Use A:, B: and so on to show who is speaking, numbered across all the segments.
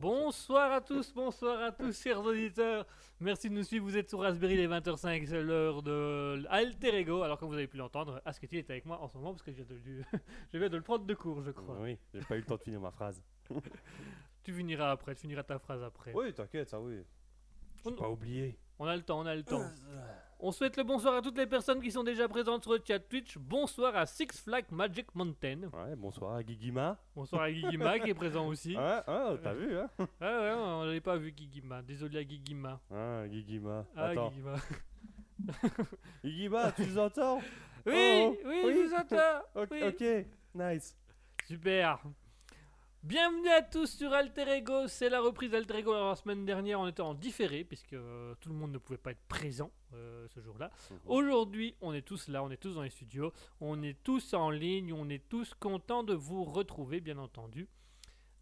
A: Bonsoir à tous, bonsoir à tous, chers auditeurs. Merci de nous suivre. Vous êtes sur Raspberry les 20h05, c'est l'heure de Alter Ego. Alors, comme vous avez pu l'entendre, Asketil est avec moi en ce moment parce que je viens de, lui- je viens de le prendre de court, je crois.
B: Oui, j'ai pas eu le temps de finir ma phrase.
A: Tu finiras après, tu finiras ta phrase après.
B: Oui, t'inquiète, ça oui. J'ai
A: On-
B: pas oublié.
A: On a le temps, on a le temps. On souhaite le bonsoir à toutes les personnes qui sont déjà présentes sur le chat Twitch. Bonsoir à Six Flags Magic Mountain.
B: Ouais, bonsoir à Guigima.
A: Bonsoir à Gigima qui est présent aussi.
B: Ouais, ah, t'as vu, hein
A: Ah ouais, on l'avait pas vu Gigima. Désolé à Gigima.
B: Ah, Guigima.
A: Ah,
B: Attends.
A: Gigima.
B: Guigima, tu nous entends?
A: Oui,
B: Oh,
A: oui,
B: oui.
A: je vous entends.
B: Ok,
A: Oui.
B: ok, nice.
A: Super. Bienvenue à tous sur Alter Ego. C'est la reprise d'Alter Ego. Alors, la semaine dernière, on était en différé puisque euh, tout le monde ne pouvait pas être présent euh, ce jour-là.
B: Mhm.
A: Aujourd'hui, on est tous là, on est tous dans les studios, on est tous en ligne, on est tous contents de vous retrouver, bien entendu.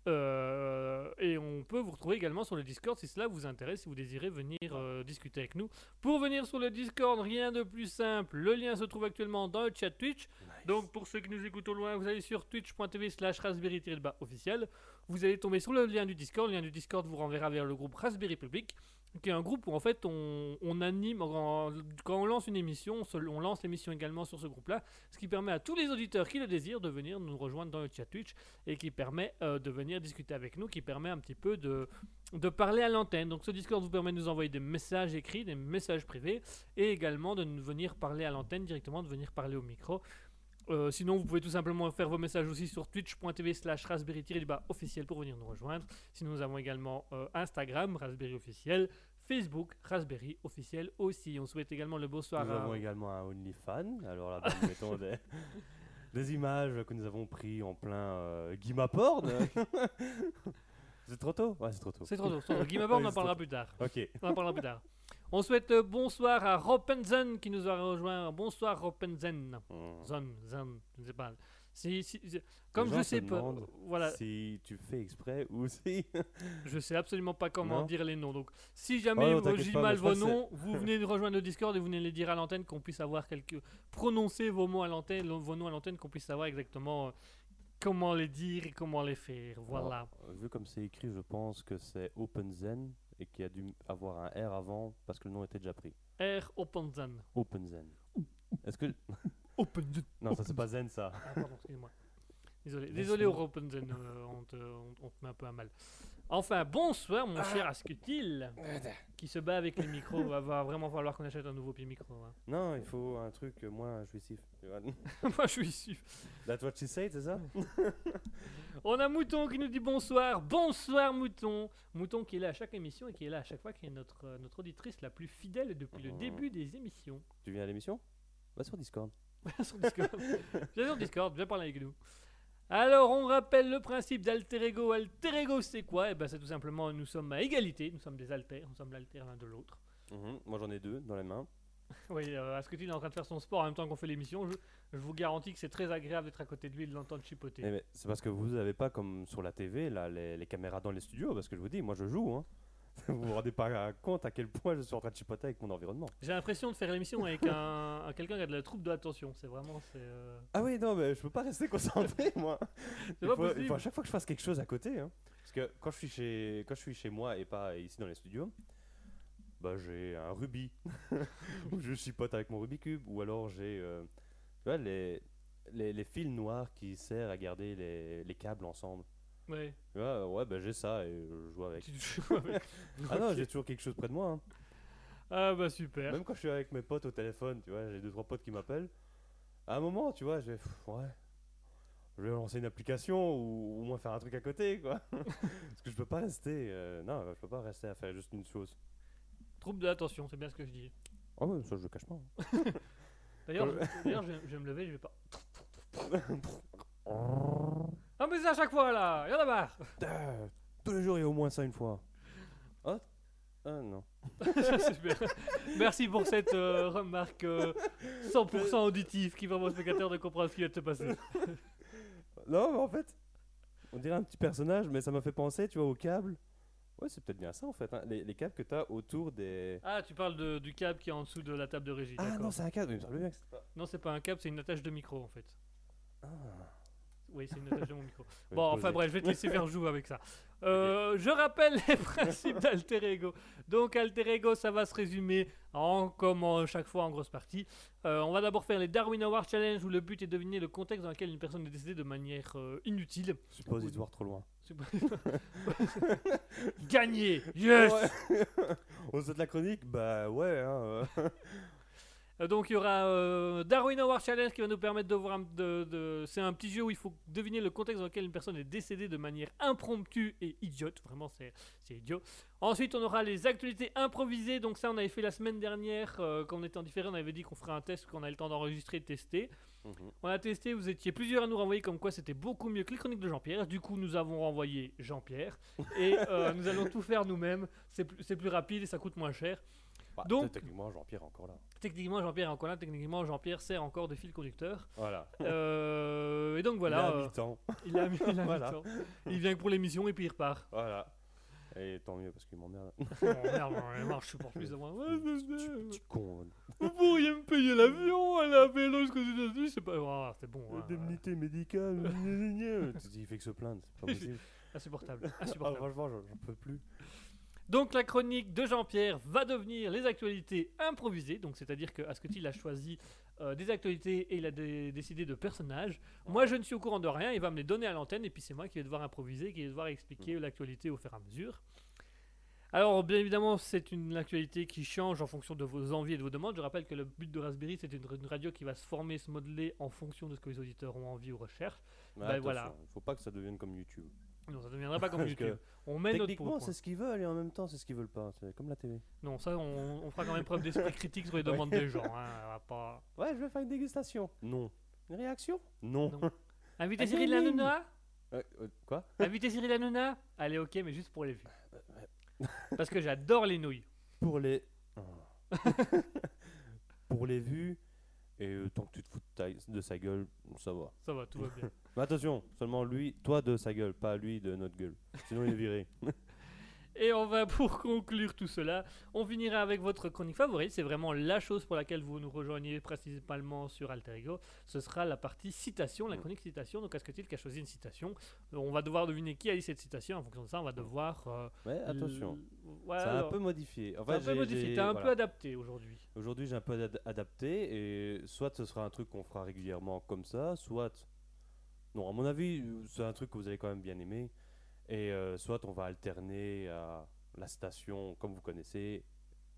A: Euh, et on peut vous retrouver également sur le Discord si cela vous intéresse, si vous désirez venir euh, discuter avec nous. Pour venir sur le Discord, rien de plus simple. Le lien se trouve actuellement dans le chat Twitch. Donc pour ceux qui nous écoutent au loin, vous allez sur twitch.tv slash raspberry officiel. Vous allez tomber sur le lien du Discord. Le lien du Discord vous renverra vers le groupe Raspberry Public, qui est un groupe où en fait on, anime, quand on lance une émission, on, lance l'émission également sur ce groupe-là, ce qui permet à tous les auditeurs qui le désirent de venir nous rejoindre dans le chat Twitch et qui permet euh, de venir discuter avec nous, qui permet un petit peu de, parler à l'antenne. Donc ce Discord vous permet de nous envoyer des messages écrits, des messages privés et également de venir parler à l'antenne directement, de venir parler au micro. Euh, sinon, vous pouvez tout simplement faire vos messages aussi sur twitch.tv slash raspberry officiel pour venir nous rejoindre. Sinon, nous avons également euh, Instagram, raspberry officiel, Facebook, raspberry officiel aussi. On souhaite également le bonsoir
B: Nous
A: à...
B: avons également un OnlyFan. Alors nous mettons des, des images que nous avons pris en plein euh, Guima Porn. c'est trop tôt? Ouais, c'est trop tôt.
A: C'est trop tôt. Guimard, on en parlera plus tard.
B: Ok.
A: On en parlera plus tard. On souhaite euh, bonsoir à Ropenzen qui nous a rejoint. Bonsoir Ropenzen.
B: Hmm.
A: Zon, Zon, je ne sais pas. Si- si- si- comme je
B: se
A: sais pas, voilà,
B: Si tu fais exprès ou si.
A: je sais absolument pas comment
B: Non.
A: dire les noms. Donc, si jamais
B: Oh
A: vous- j'ai mal vos noms, vous venez de rejoindre le Discord et vous venez les dire à l'antenne qu'on puisse avoir quelques prononcer vos mots à l'antenne, vos noms à l'antenne, qu'on puisse savoir exactement euh, comment les dire et comment les faire. Voilà.
B: Alors, vu comme c'est écrit, je pense que c'est OpenZen et qu'il y a dû avoir un R avant parce que le nom était déjà pris.
A: R Openzen.
B: OpenZen. Est-ce que.
A: Openzen.
B: Non, ça c'est pas Zen ça.
A: Ah, pardon, excuse-moi. Désolé, désolé au Openzen, euh, on, te, on- on te met un peu à mal. Enfin, bonsoir mon cher Ascutil, qui se bat avec les micros. Va, va vraiment falloir qu'on achète un nouveau pied micro. hein.
B: Non, il faut un truc moins jouissif. tu vois.
A: Moi, je suis sûr.
B: That's what she said, c'est ça?
A: On a Mouton qui nous dit bonsoir. Bonsoir Mouton. Mouton qui est là à chaque émission et qui est là à chaque fois, qui est notre, euh, notre auditrice la plus fidèle depuis le
B: Oh.
A: début des émissions.
B: Tu viens à l'émission? Va sur Discord.
A: sur Discord. Viens sur Discord, viens parler avec nous. Alors, on rappelle le principe d'alter ego. Alter ego, c'est quoi? Eh ben, c'est tout simplement, nous sommes à égalité, nous sommes des alters, nous sommes l'alter l'un de l'autre.
B: Mhm, Moi j'en ai deux dans les mains.
A: Oui, euh, Asketil est en train de faire son sport en même temps qu'on fait l'émission? Je, je vous garantis que c'est très agréable d'être à côté de lui et de l'entendre chipoter.
B: Eh, mais c'est parce que vous n'avez pas comme sur la TV là, les, les caméras dans les studios. Parce que je vous dis, moi je joue. Hein. vous vous rendez pas compte à quel point je suis en train de chipoter avec mon environnement.
A: J'ai l'impression de faire l'émission avec un, un- quelqu'un qui a de la trouble de l'attention. C'est vraiment. Euh,
B: Ah oui, non, mais je peux pas rester concentré moi.
A: c'est
B: Il
A: pas
B: faut, il
A: possible.
B: faut à chaque fois que je fasse quelque chose à côté. hein. Parce que quand je suis chez, quand je suis chez moi et pas ici dans les studios, bah j'ai un rubis où je chipote avec mon Rubik's Cube, ou alors j'ai, euh, tu vois, les, les, les fils noirs qui servent à garder les, les câbles ensemble.
A: Ouais.
B: Vois, ouais, bah j'ai ça et je joue avec.
A: Tu joues avec-
B: Ah non, j'ai toujours quelque chose près de moi. hein.
A: Ah bah super.
B: Même quand je suis avec mes potes au téléphone, tu vois, j'ai deux trois potes qui m'appellent. À un moment, tu vois, pff, ouais, je vais lancer une application ou au moins faire un truc à côté, quoi. Parce que je peux pas rester, euh, non, je peux pas rester à faire juste une chose.
A: Trouble de l'attention, c'est bien ce que je dis.
B: Ah ouais, ça je le cache pas. hein.
A: D'ailleurs, je, d'ailleurs, je, vais- je vais me lever, je vais pas. Mais c'est à chaque fois là, y'en a marre.
B: Tous les jours, il y a au moins ça une fois. Ah, ah non.
A: Super. Merci pour cette euh, remarque euh, 100% auditive qui permet aux spectateurs de comprendre ce qui vient de se passer.
B: Non, mais en fait, on dirait un petit personnage, mais ça m'a fait penser, tu vois, au câble. Ouais, c'est peut-être bien ça en fait. hein. Les, les câbles que tu as autour des.
A: Ah, tu parles de- du câble qui est en dessous de la table de régie.
B: Ah
A: d'accord.
B: non, c'est un câble, mais il me semblait bien que c'était pas.
A: Non, c'est pas un câble, c'est une attache de micro en fait.
B: Ah.
A: Oui, c'est une attache de mon micro. Bon, enfin bref, je vais te laisser faire jouer avec ça. Euh, je rappelle les principes d'alter ego. Donc, alter ego, ça va se résumer en, comme en- chaque fois en grosse partie. Euh, on va d'abord faire les Darwin Award Challenge où le but est de deviner le contexte dans lequel une personne est décédée de manière euh, inutile.
B: Suppositoire trop loin.
A: Gagné Yes
B: Ouais. On souhaite la chronique? Bah ouais. Hein,
A: Donc il y aura euh, Darwin Award Challenge qui va nous permettre de voir un, de, de- c'est un petit jeu où il faut deviner le contexte dans lequel une personne est décédée de manière impromptue et idiote. Vraiment c'est c'est idiot. Ensuite on aura les actualités improvisées. Donc ça on avait fait la semaine dernière euh, quand on était en différé. On avait dit qu'on ferait un test qu'on a le temps d'enregistrer et de tester.
B: Mhm.
A: On a testé. Vous étiez plusieurs à nous renvoyer comme quoi c'était beaucoup mieux que les chroniques de Jean-Pierre. Du coup nous avons renvoyé Jean-Pierre et euh, nous allons tout faire nous-mêmes. C'est plus, c'est plus rapide et ça coûte moins cher.
B: Bah,
A: Donc-
B: techniquement, Jean-Pierre est encore là.
A: Techniquement Jean-Pierre est encore là. Techniquement Jean-Pierre sert encore de fil conducteur.
B: Voilà.
A: Euh, et donc voilà,
B: Il a
A: euh,
B: mi-temps.
A: il a il a vient pour l'émission et puis il repart.
B: Voilà. Et tant mieux parce qu'il m'emmerde.
A: Oh, merde, je supporte plus de moi.
B: Tu con.
A: Vous pourriez me payer l'avion à la vélo jusqu'aux États-Unis, c'est pas. Ah, c'est bon. hein.
B: Indemnité médicale. Tu dis, il fait que se plaindre. C'est pas possible.
A: Insupportable.
B: Ah,
A: insupportable.
B: franchement, j'en j'en peux plus.
A: Donc la chronique de Jean-Pierre va devenir les actualités improvisées. Donc c'est-à-dire que Asketil a choisi euh, des actualités et il a dé- décidé de personnages. Moi je ne suis au courant de rien, il va me les donner à l'antenne et puis c'est moi qui vais devoir improviser, qui vais devoir expliquer l'actualité au fur et à mesure. Alors bien évidemment c'est une actualité qui change en fonction de vos envies et de vos demandes. Je rappelle que le but de Raspberry c'est une, une radio qui va se former, se modeler en fonction de ce que les auditeurs ont envie ou recherchent.
B: Mais
A: Ben voilà.
B: Faut pas que ça devienne comme YouTube.
A: Non ça ne deviendra pas comme YouTube. On met notre
B: Techniquement,
A: point.
B: c'est ce qu'ils veulent et en même temps, c'est ce qu'ils veulent pas. C'est comme la télé.
A: Non ça on, on fera quand même preuve d'esprit critique sur les demandes des gens. hein. On va pas...
B: Ouais, je vais faire une dégustation. Non. Une réaction Non.
A: Non. Inviter
B: Ah,
A: Cyril. Hanouna
B: Euh, euh, quoi?
A: Inviter Cyril Hanouna Allez, ok, mais juste pour les vues. Parce que j'adore les nouilles.
B: Pour les. Oh. Pour les vues. Et euh, tant que tu te fous de, ta- de sa gueule, ça va.
A: Ça va, tout va bien.
B: Mais attention, seulement lui, toi de sa gueule, pas lui de notre gueule. Sinon, il est viré.
A: Et on va, pour conclure tout cela, on finira avec votre chronique favorite. C'est vraiment la chose pour laquelle vous nous rejoignez principalement sur Alter Ego. Ce sera la partie citation, la chronique citation. Donc, est-ce que qui a choisi une citation Euh, On va devoir deviner qui a dit cette citation. En fonction de ça, on va devoir. euh,
B: Mais attention,
A: ouais,
B: c'est un peu modifié. En
A: c'est un
B: fait,
A: peu modifié. T'as un
B: voilà.
A: peu adapté aujourd'hui.
B: Aujourd'hui, j'ai un peu ad- adapté et soit ce sera un truc qu'on fera régulièrement comme ça, soit non, à mon avis, euh, c'est un truc que vous allez quand même bien aimer et euh, soit on va alterner à la station comme vous connaissez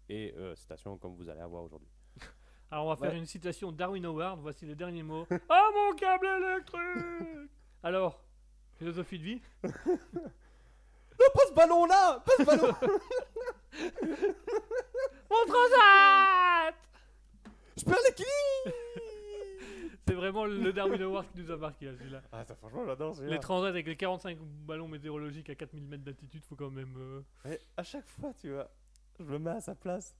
B: et euh, station comme vous allez avoir aujourd'hui.
A: Alors on va faire
B: Ouais.
A: une citation Darwin Howard, voici les derniers mots. Ah mon câble électrique Alors, philosophie de vie
B: Non, pas ce ballon là, pas ce ballon.
A: Mon transat
B: Je perds l'équilibre.
A: Vraiment le Darwin Award qui nous a marqué là, celui-là.
B: Ah, ça franchement, j'adore
A: Les transats avec les 45 ballons météorologiques à 4000 mètres d'altitude, faut quand même... euh,
B: Mais à chaque fois, tu vois, je me mets à sa place.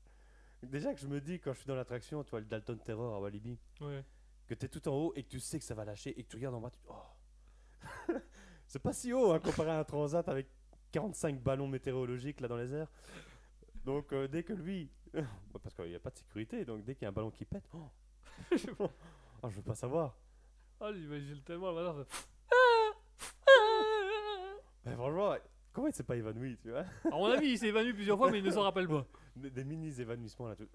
B: Déjà que je me dis quand je suis dans l'attraction, tu vois le Dalton Terror à Walibi.
A: Ouais.
B: que tu es tout en haut et que tu sais que ça va lâcher et que tu regardes en bas, tu oh. C'est pas si haut hein, comparé à un transat avec 45 ballons météorologiques là dans les airs. Donc euh, dès que lui, Ouais, parce qu'il n'y a pas de sécurité, donc dès qu'il y a un ballon qui pète, oh, oh, je veux pas savoir.
A: Oh, j'imagine tellement le matin,
B: Mais franchement, comment il s'est pas évanoui, tu vois?
A: À mon avis, il s'est évanoui plusieurs fois, mais il ne s'en rappelle pas.
B: des, des mini évanouissements là. Tu...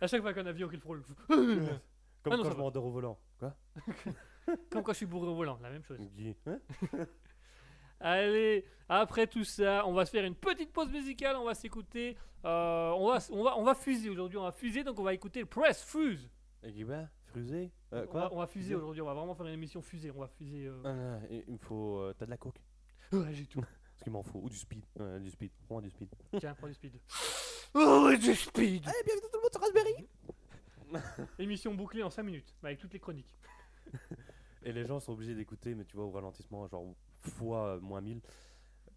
A: À chaque fois qu'un avion qu'il frôle.
B: Comme
A: Ah non,
B: quand je m'endors au volant. Quoi?
A: Comme quand je suis bourré au volant, la même chose.
B: Hein
A: Allez, après tout ça, on va se faire une petite pause musicale. On va s'écouter. euh, on, va, on, va, on va fuser aujourd'hui. On va fuser, donc on va écouter Press Fuse.
B: Ben, Frusé Euh,
A: on,
B: Quoi?
A: va, on va fuser aujourd'hui. On va vraiment faire une émission fusée. On va fuser. euh,
B: Ah, non, il me faut. euh, T'as de la coke
A: Ouais, j'ai tout.
B: Parce qu'il m'en faut. Ou du speed. Ouais, du speed. Prends du speed.
A: Tiens, prends du speed. Oh, du speed
B: Allez, bienvenue tout le monde sur Raspberry
A: Émission bouclée en 5 minutes, avec toutes les chroniques.
B: Et les gens sont obligés d'écouter, mais tu vois, au ralentissement, genre fois euh, moins 1000,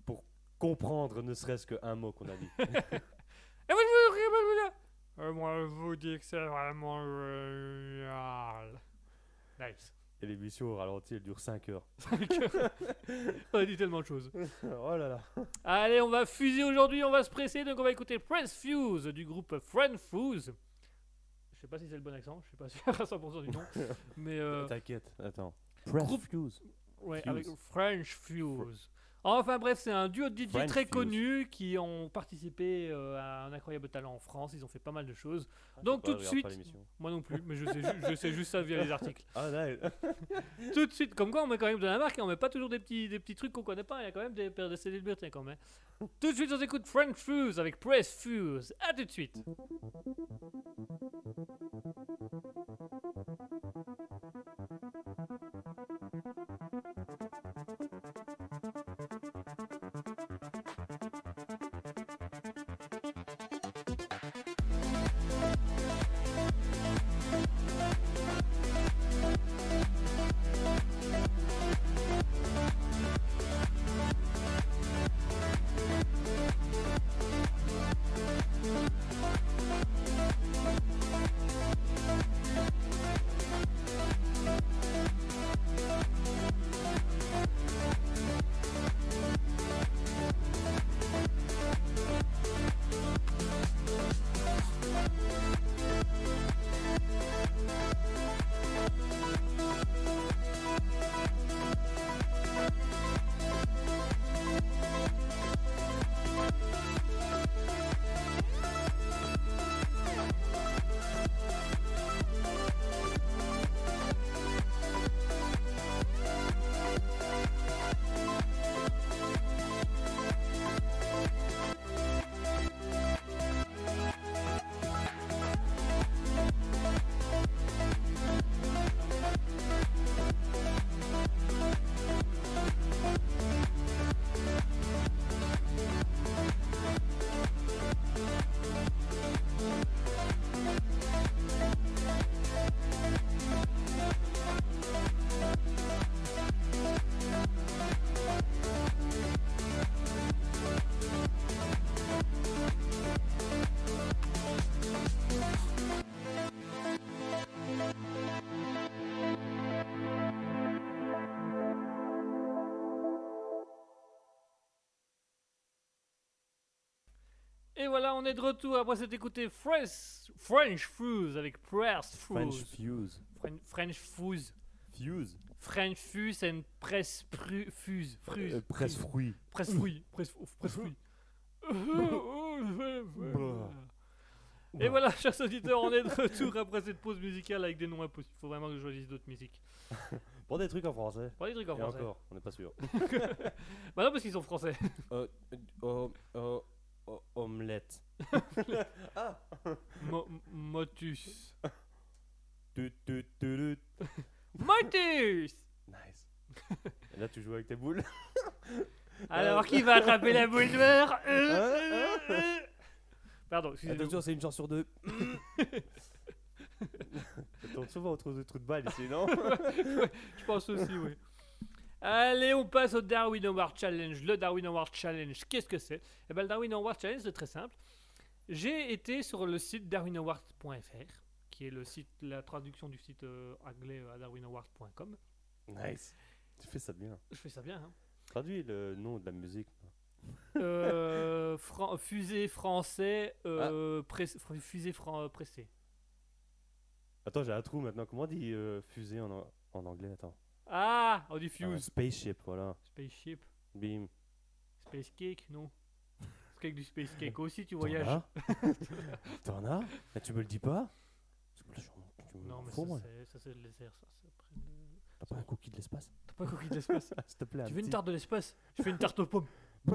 B: pour comprendre ne serait-ce qu'un mot qu'on a dit.
A: Et Euh, moi, je vous dis que c'est vraiment génial. Nice.
B: Et l'émission au ralenti, elle dure 5 heures.
A: on a dit tellement de choses.
B: oh là là.
A: Allez, on va fuser aujourd'hui, on va se presser, donc on va écouter Prince Fuse du groupe Friend Fuse. Je sais pas si c'est le bon accent, je suis pas sûr à 100% du nom, mais euh,
B: T'inquiète, attends.
A: Groupe-
B: Fuse.
A: Ouais,
B: Fuse.
A: avec French Fuse. Enfin bref, c'est un duo de DJ très
B: Fuse.
A: connus qui ont participé euh, à un incroyable talent en France. Ils ont fait pas mal de choses.
B: Ah,
A: Donc, tout de suite-. Moi non plus, mais je sais, ju- je sais juste ça via les articles.
B: Ah.
A: Tout de suite, comme quoi on met quand même de la marque et on met pas toujours des petits, des petits trucs qu'on connaît pas. Il y a quand même des paires de célébrités quand même. Tout de suite, on écoute French Fuse avec Press Fuse. À tout de suite. Voilà, on est de retour après s'être écouté Fresh, French Fuse avec Press
B: French
A: Fuse.
B: Fuse.
A: Fren- French Fuse.
B: Fuse.
A: French Fuse and Press Pru- Fuse. Fruse.
B: Euh, Presse fruit.
A: Presse fruit. Presse fruit. Et voilà, chers auditeurs, on est de retour après cette pause musicale avec des noms impossibles. Faut vraiment que je choisisse d'autres musiques.
B: Pour des trucs en français.
A: Pas des trucs en
B: Et
A: français.
B: encore, on n'est pas sûr.
A: Bah non, parce qu'ils sont français.
B: Euh, euh, oh, omelette. ah
A: Mo- Motus.
B: Tu, tu, tu, tu.
A: Motus
B: Nice. Et là, tu joues avec tes boules.
A: Alors, qui va attraper la boule noire? Euh, euh, euh. Pardon, excusez-moi.
B: Attention, c'est une chance sur deux. Ça tourne souvent autour de trous de balle ici, non?
A: Je pense aussi, oui. Allez, on passe au Darwin Award Challenge. Le Darwin Award Challenge, qu'est-ce que c'est? Eh ben, le Darwin Award Challenge, c'est très simple. J'ai été sur le site darwinaward.fr, qui est le site, la traduction du site euh, anglais à darwinaward.com.
B: Nice. Tu fais ça bien.
A: Je fais ça bien, hein.
B: Traduis le nom de la musique.
A: Euh, fran- fusée français, euh, press- fr- fusée fran- pressée.
B: Attends, j'ai un trou maintenant. Comment on dit euh, fusée en, en anglais? Attends.
A: Ah, on dit
B: Ah,
A: fuse.
B: spaceship, voilà.
A: Spaceship.
B: Bim.
A: Space cake, non. Du space cake aussi, tu voyages.
B: T'en as Mais tu me le dis pas
A: Non, mais ça, c'est- le le-
B: T'as pas un cookie de l'espace
A: T'as pas coquille de l'espace
B: S'il te plaît.
A: Tu
B: un
A: veux une tarte de l'espace Je fais une tarte aux pommes.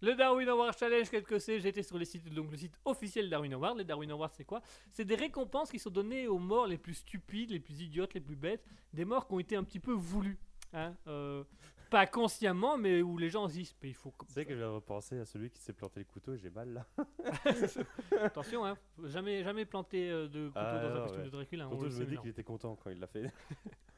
A: Le Darwin Award Challenge, quel que c'est, j'étais sur le site, donc le site officiel Darwin Award. Les Darwin Awards, c'est quoi? C'est des récompenses qui sont données aux morts les plus stupides, les plus idiotes, les plus bêtes, des morts qui ont été un petit peu voulues. Hein euh, pas consciemment, mais où les gens se disent, mais il faut.
B: Tu sais que je vais repenser à celui qui s'est planté le couteau et j'ai mal là.
A: Attention, hein, jamais, jamais planter euh, de couteau
B: Ah,
A: dans un costume
B: ouais.
A: de Dracula. hein, on
B: je me dis qu'il était content quand il l'a fait.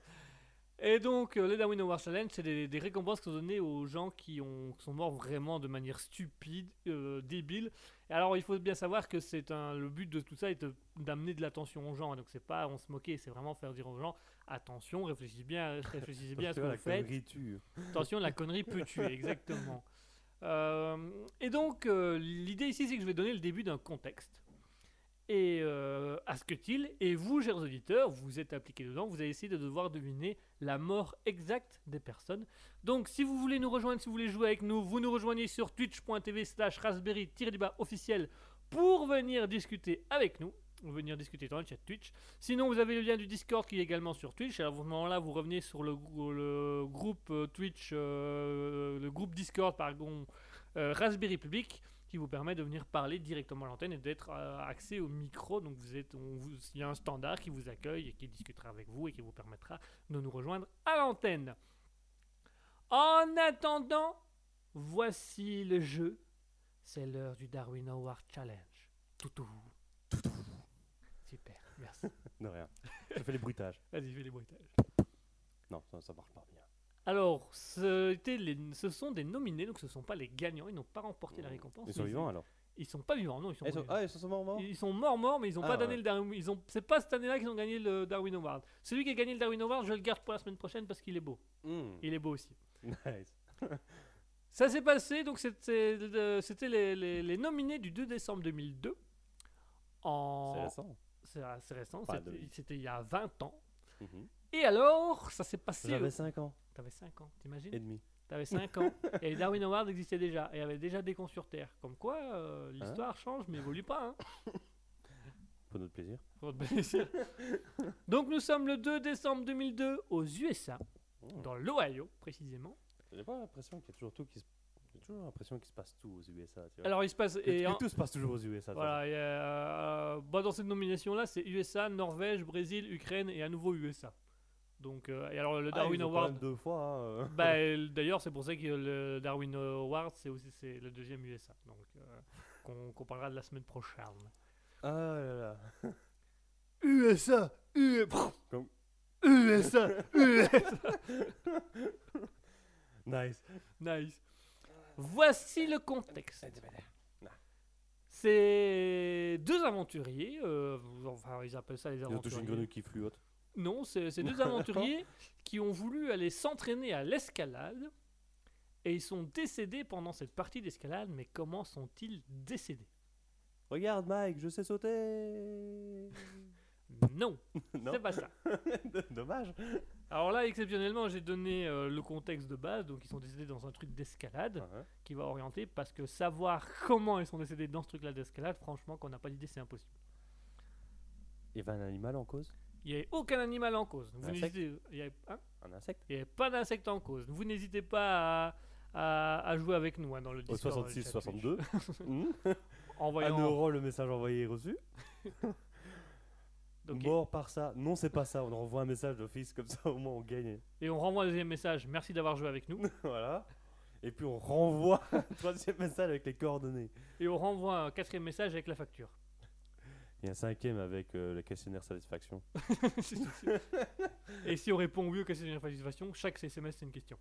A: Et donc, euh, le Darwin Award Challenge, c'est des, des récompenses qui sont données aux gens qui, ont, qui sont morts vraiment de manière stupide, euh, débile. Et alors, il faut bien savoir que c'est un, le but de tout ça est d'amener de l'attention aux gens. Donc, c'est pas on se moquer, c'est vraiment faire dire aux gens attention, réfléchissez bien, réfléchissez bien à ce que vous faites. Attention, la connerie peut tuer, exactement. Euh, et donc, euh, l'idée ici, c'est que je vais donner le début d'un contexte. Et euh, Asketil. Et vous, chers auditeurs, vous êtes appliqués dedans. Vous allez essayer de devoir deviner la mort exacte des personnes. Donc, si vous voulez nous rejoindre, si vous voulez jouer avec nous, vous nous rejoignez sur twitch.tv slash raspberry-du-bas officiel pour venir discuter avec nous. Venir discuter dans le chat Twitch. Sinon, vous avez le lien du Discord qui est également sur Twitch. Alors, à ce moment-là, vous revenez sur le groupe euh, Twitch, euh, le groupe Discord, pardon, euh, Raspberry Public, qui vous permet de venir parler directement à l'antenne et d'être euh, accès au micro. Donc, vous êtes, on vous- il y a un standard qui vous accueille et qui discutera avec vous et qui vous permettra de nous rejoindre à l'antenne. En attendant, voici le jeu. C'est l'heure du Darwin Award Challenge. Toutou. Super, merci.
B: De rien. Je fais les bruitages.
A: Vas-y, fais les bruitages.
B: Non, ça, ça marche pas bien.
A: Alors, les- ce sont des nominés, donc ce ne sont pas les gagnants. Ils n'ont pas remporté la récompense.
B: Ils sont vivants alors
A: Ils sont pas vivants, non. Ils sont,
B: Ah, ils sont... Ah, ils sont morts morts
A: ils sont morts, morts, mais ils n'ont
B: Ah,
A: pas donné
B: ouais.
A: le Darwin. Ils ont. C'est pas cette année-là qu'ils ont gagné le Darwin Award. Celui qui a gagné le Darwin Award, je le garde pour la semaine prochaine parce qu'il est beau.
B: Hmm.
A: Il est beau aussi.
B: Nice.
A: Ça s'est passé, donc c'était le- c'était les, les- les nominés du 2 décembre 2002. En...
B: C'est récent.
A: C'est assez récent, c'était il y a 20 ans.
B: Mhm.
A: Et alors, ça s'est passé.
B: J'avais 5 ans
A: T'avais 5 ans, t'imagines?
B: Et demi.
A: T'avais 5 ans et Darwin Awards existaient déjà et il y avait déjà des cons sur Terre. Comme quoi, euh, l'histoire change mais évolue pas. Hein.
B: Pour notre plaisir.
A: Pour te plaisir. Donc nous sommes le 2 décembre 2002 aux USA,
B: Hmm.
A: dans l'Ohio précisément.
B: J'ai pas l'impression qu'il y a toujours tout qui se... J'ai toujours l'impression qu'il se passe tout aux USA. Tu vois.
A: Alors il se passe... et en-
B: tout se passe toujours aux USA.
A: Voilà, et, euh, bah, dans cette nomination-là, c'est USA, Norvège, Brésil, Ukraine et à nouveau USA. Donc, euh, et alors le
B: façon.
A: Darwin
B: ah, ils ont
A: Award,
B: deux fois. hein,
A: bah, euh, d'ailleurs c'est pour ça que le Darwin Award c'est aussi c'est le deuxième USA, donc euh, qu'on parlera de la semaine prochaine.
B: Ah là là.
A: USA, U-
B: Comme-
A: USA, USA.
B: Nice.
A: Nice. Voici le contexte. C'est deux aventuriers, euh, enfin ils appellent ça les
B: Ils ont touché une
A: aventuriers.
B: grenouille qui flotte.
A: Non, c'est deux aventuriers qui ont voulu aller s'entraîner à l'escalade et ils sont décédés pendant cette partie d'escalade. Mais comment sont-ils décédés?
B: Regarde Mike, je sais sauter.
A: Non, c'est pas ça.
B: Dommage.
A: Alors là, exceptionnellement, j'ai donné euh, le contexte de base. Donc, ils sont décédés dans un truc d'escalade
B: Ouais.
A: qui va orienter parce que savoir comment ils sont décédés dans ce truc-là d'escalade, franchement, qu'on n'a pas d'idée, c'est impossible.
B: Il y avait un animal en cause?
A: Il n'y avait aucun animal en cause. Vous n'hésitez- il y avait- hein
B: Un insecte
A: Il n'y avait pas d'insecte en cause. Vous n'hésitez pas à, à- à jouer avec nous hein, dans le
B: Au
A: Discord. dans le
B: 66
A: chat
B: 62.
A: Twitch.
B: Hmm.
A: Envoyant-
B: Un euro le message envoyé et reçu. Mort par ça. Non, c'est pas ça. On envoie un message d'office comme ça au moins on gagne.
A: Et on renvoie un deuxième message. Merci d'avoir joué avec nous.
B: voilà. Et puis on renvoie un troisième message avec les coordonnées.
A: Et on renvoie un quatrième message avec la facture.
B: Et un cinquième avec euh, le questionnaire satisfaction.
A: Et si on répond oui au questionnaire satisfaction, chaque SMS c'est une question.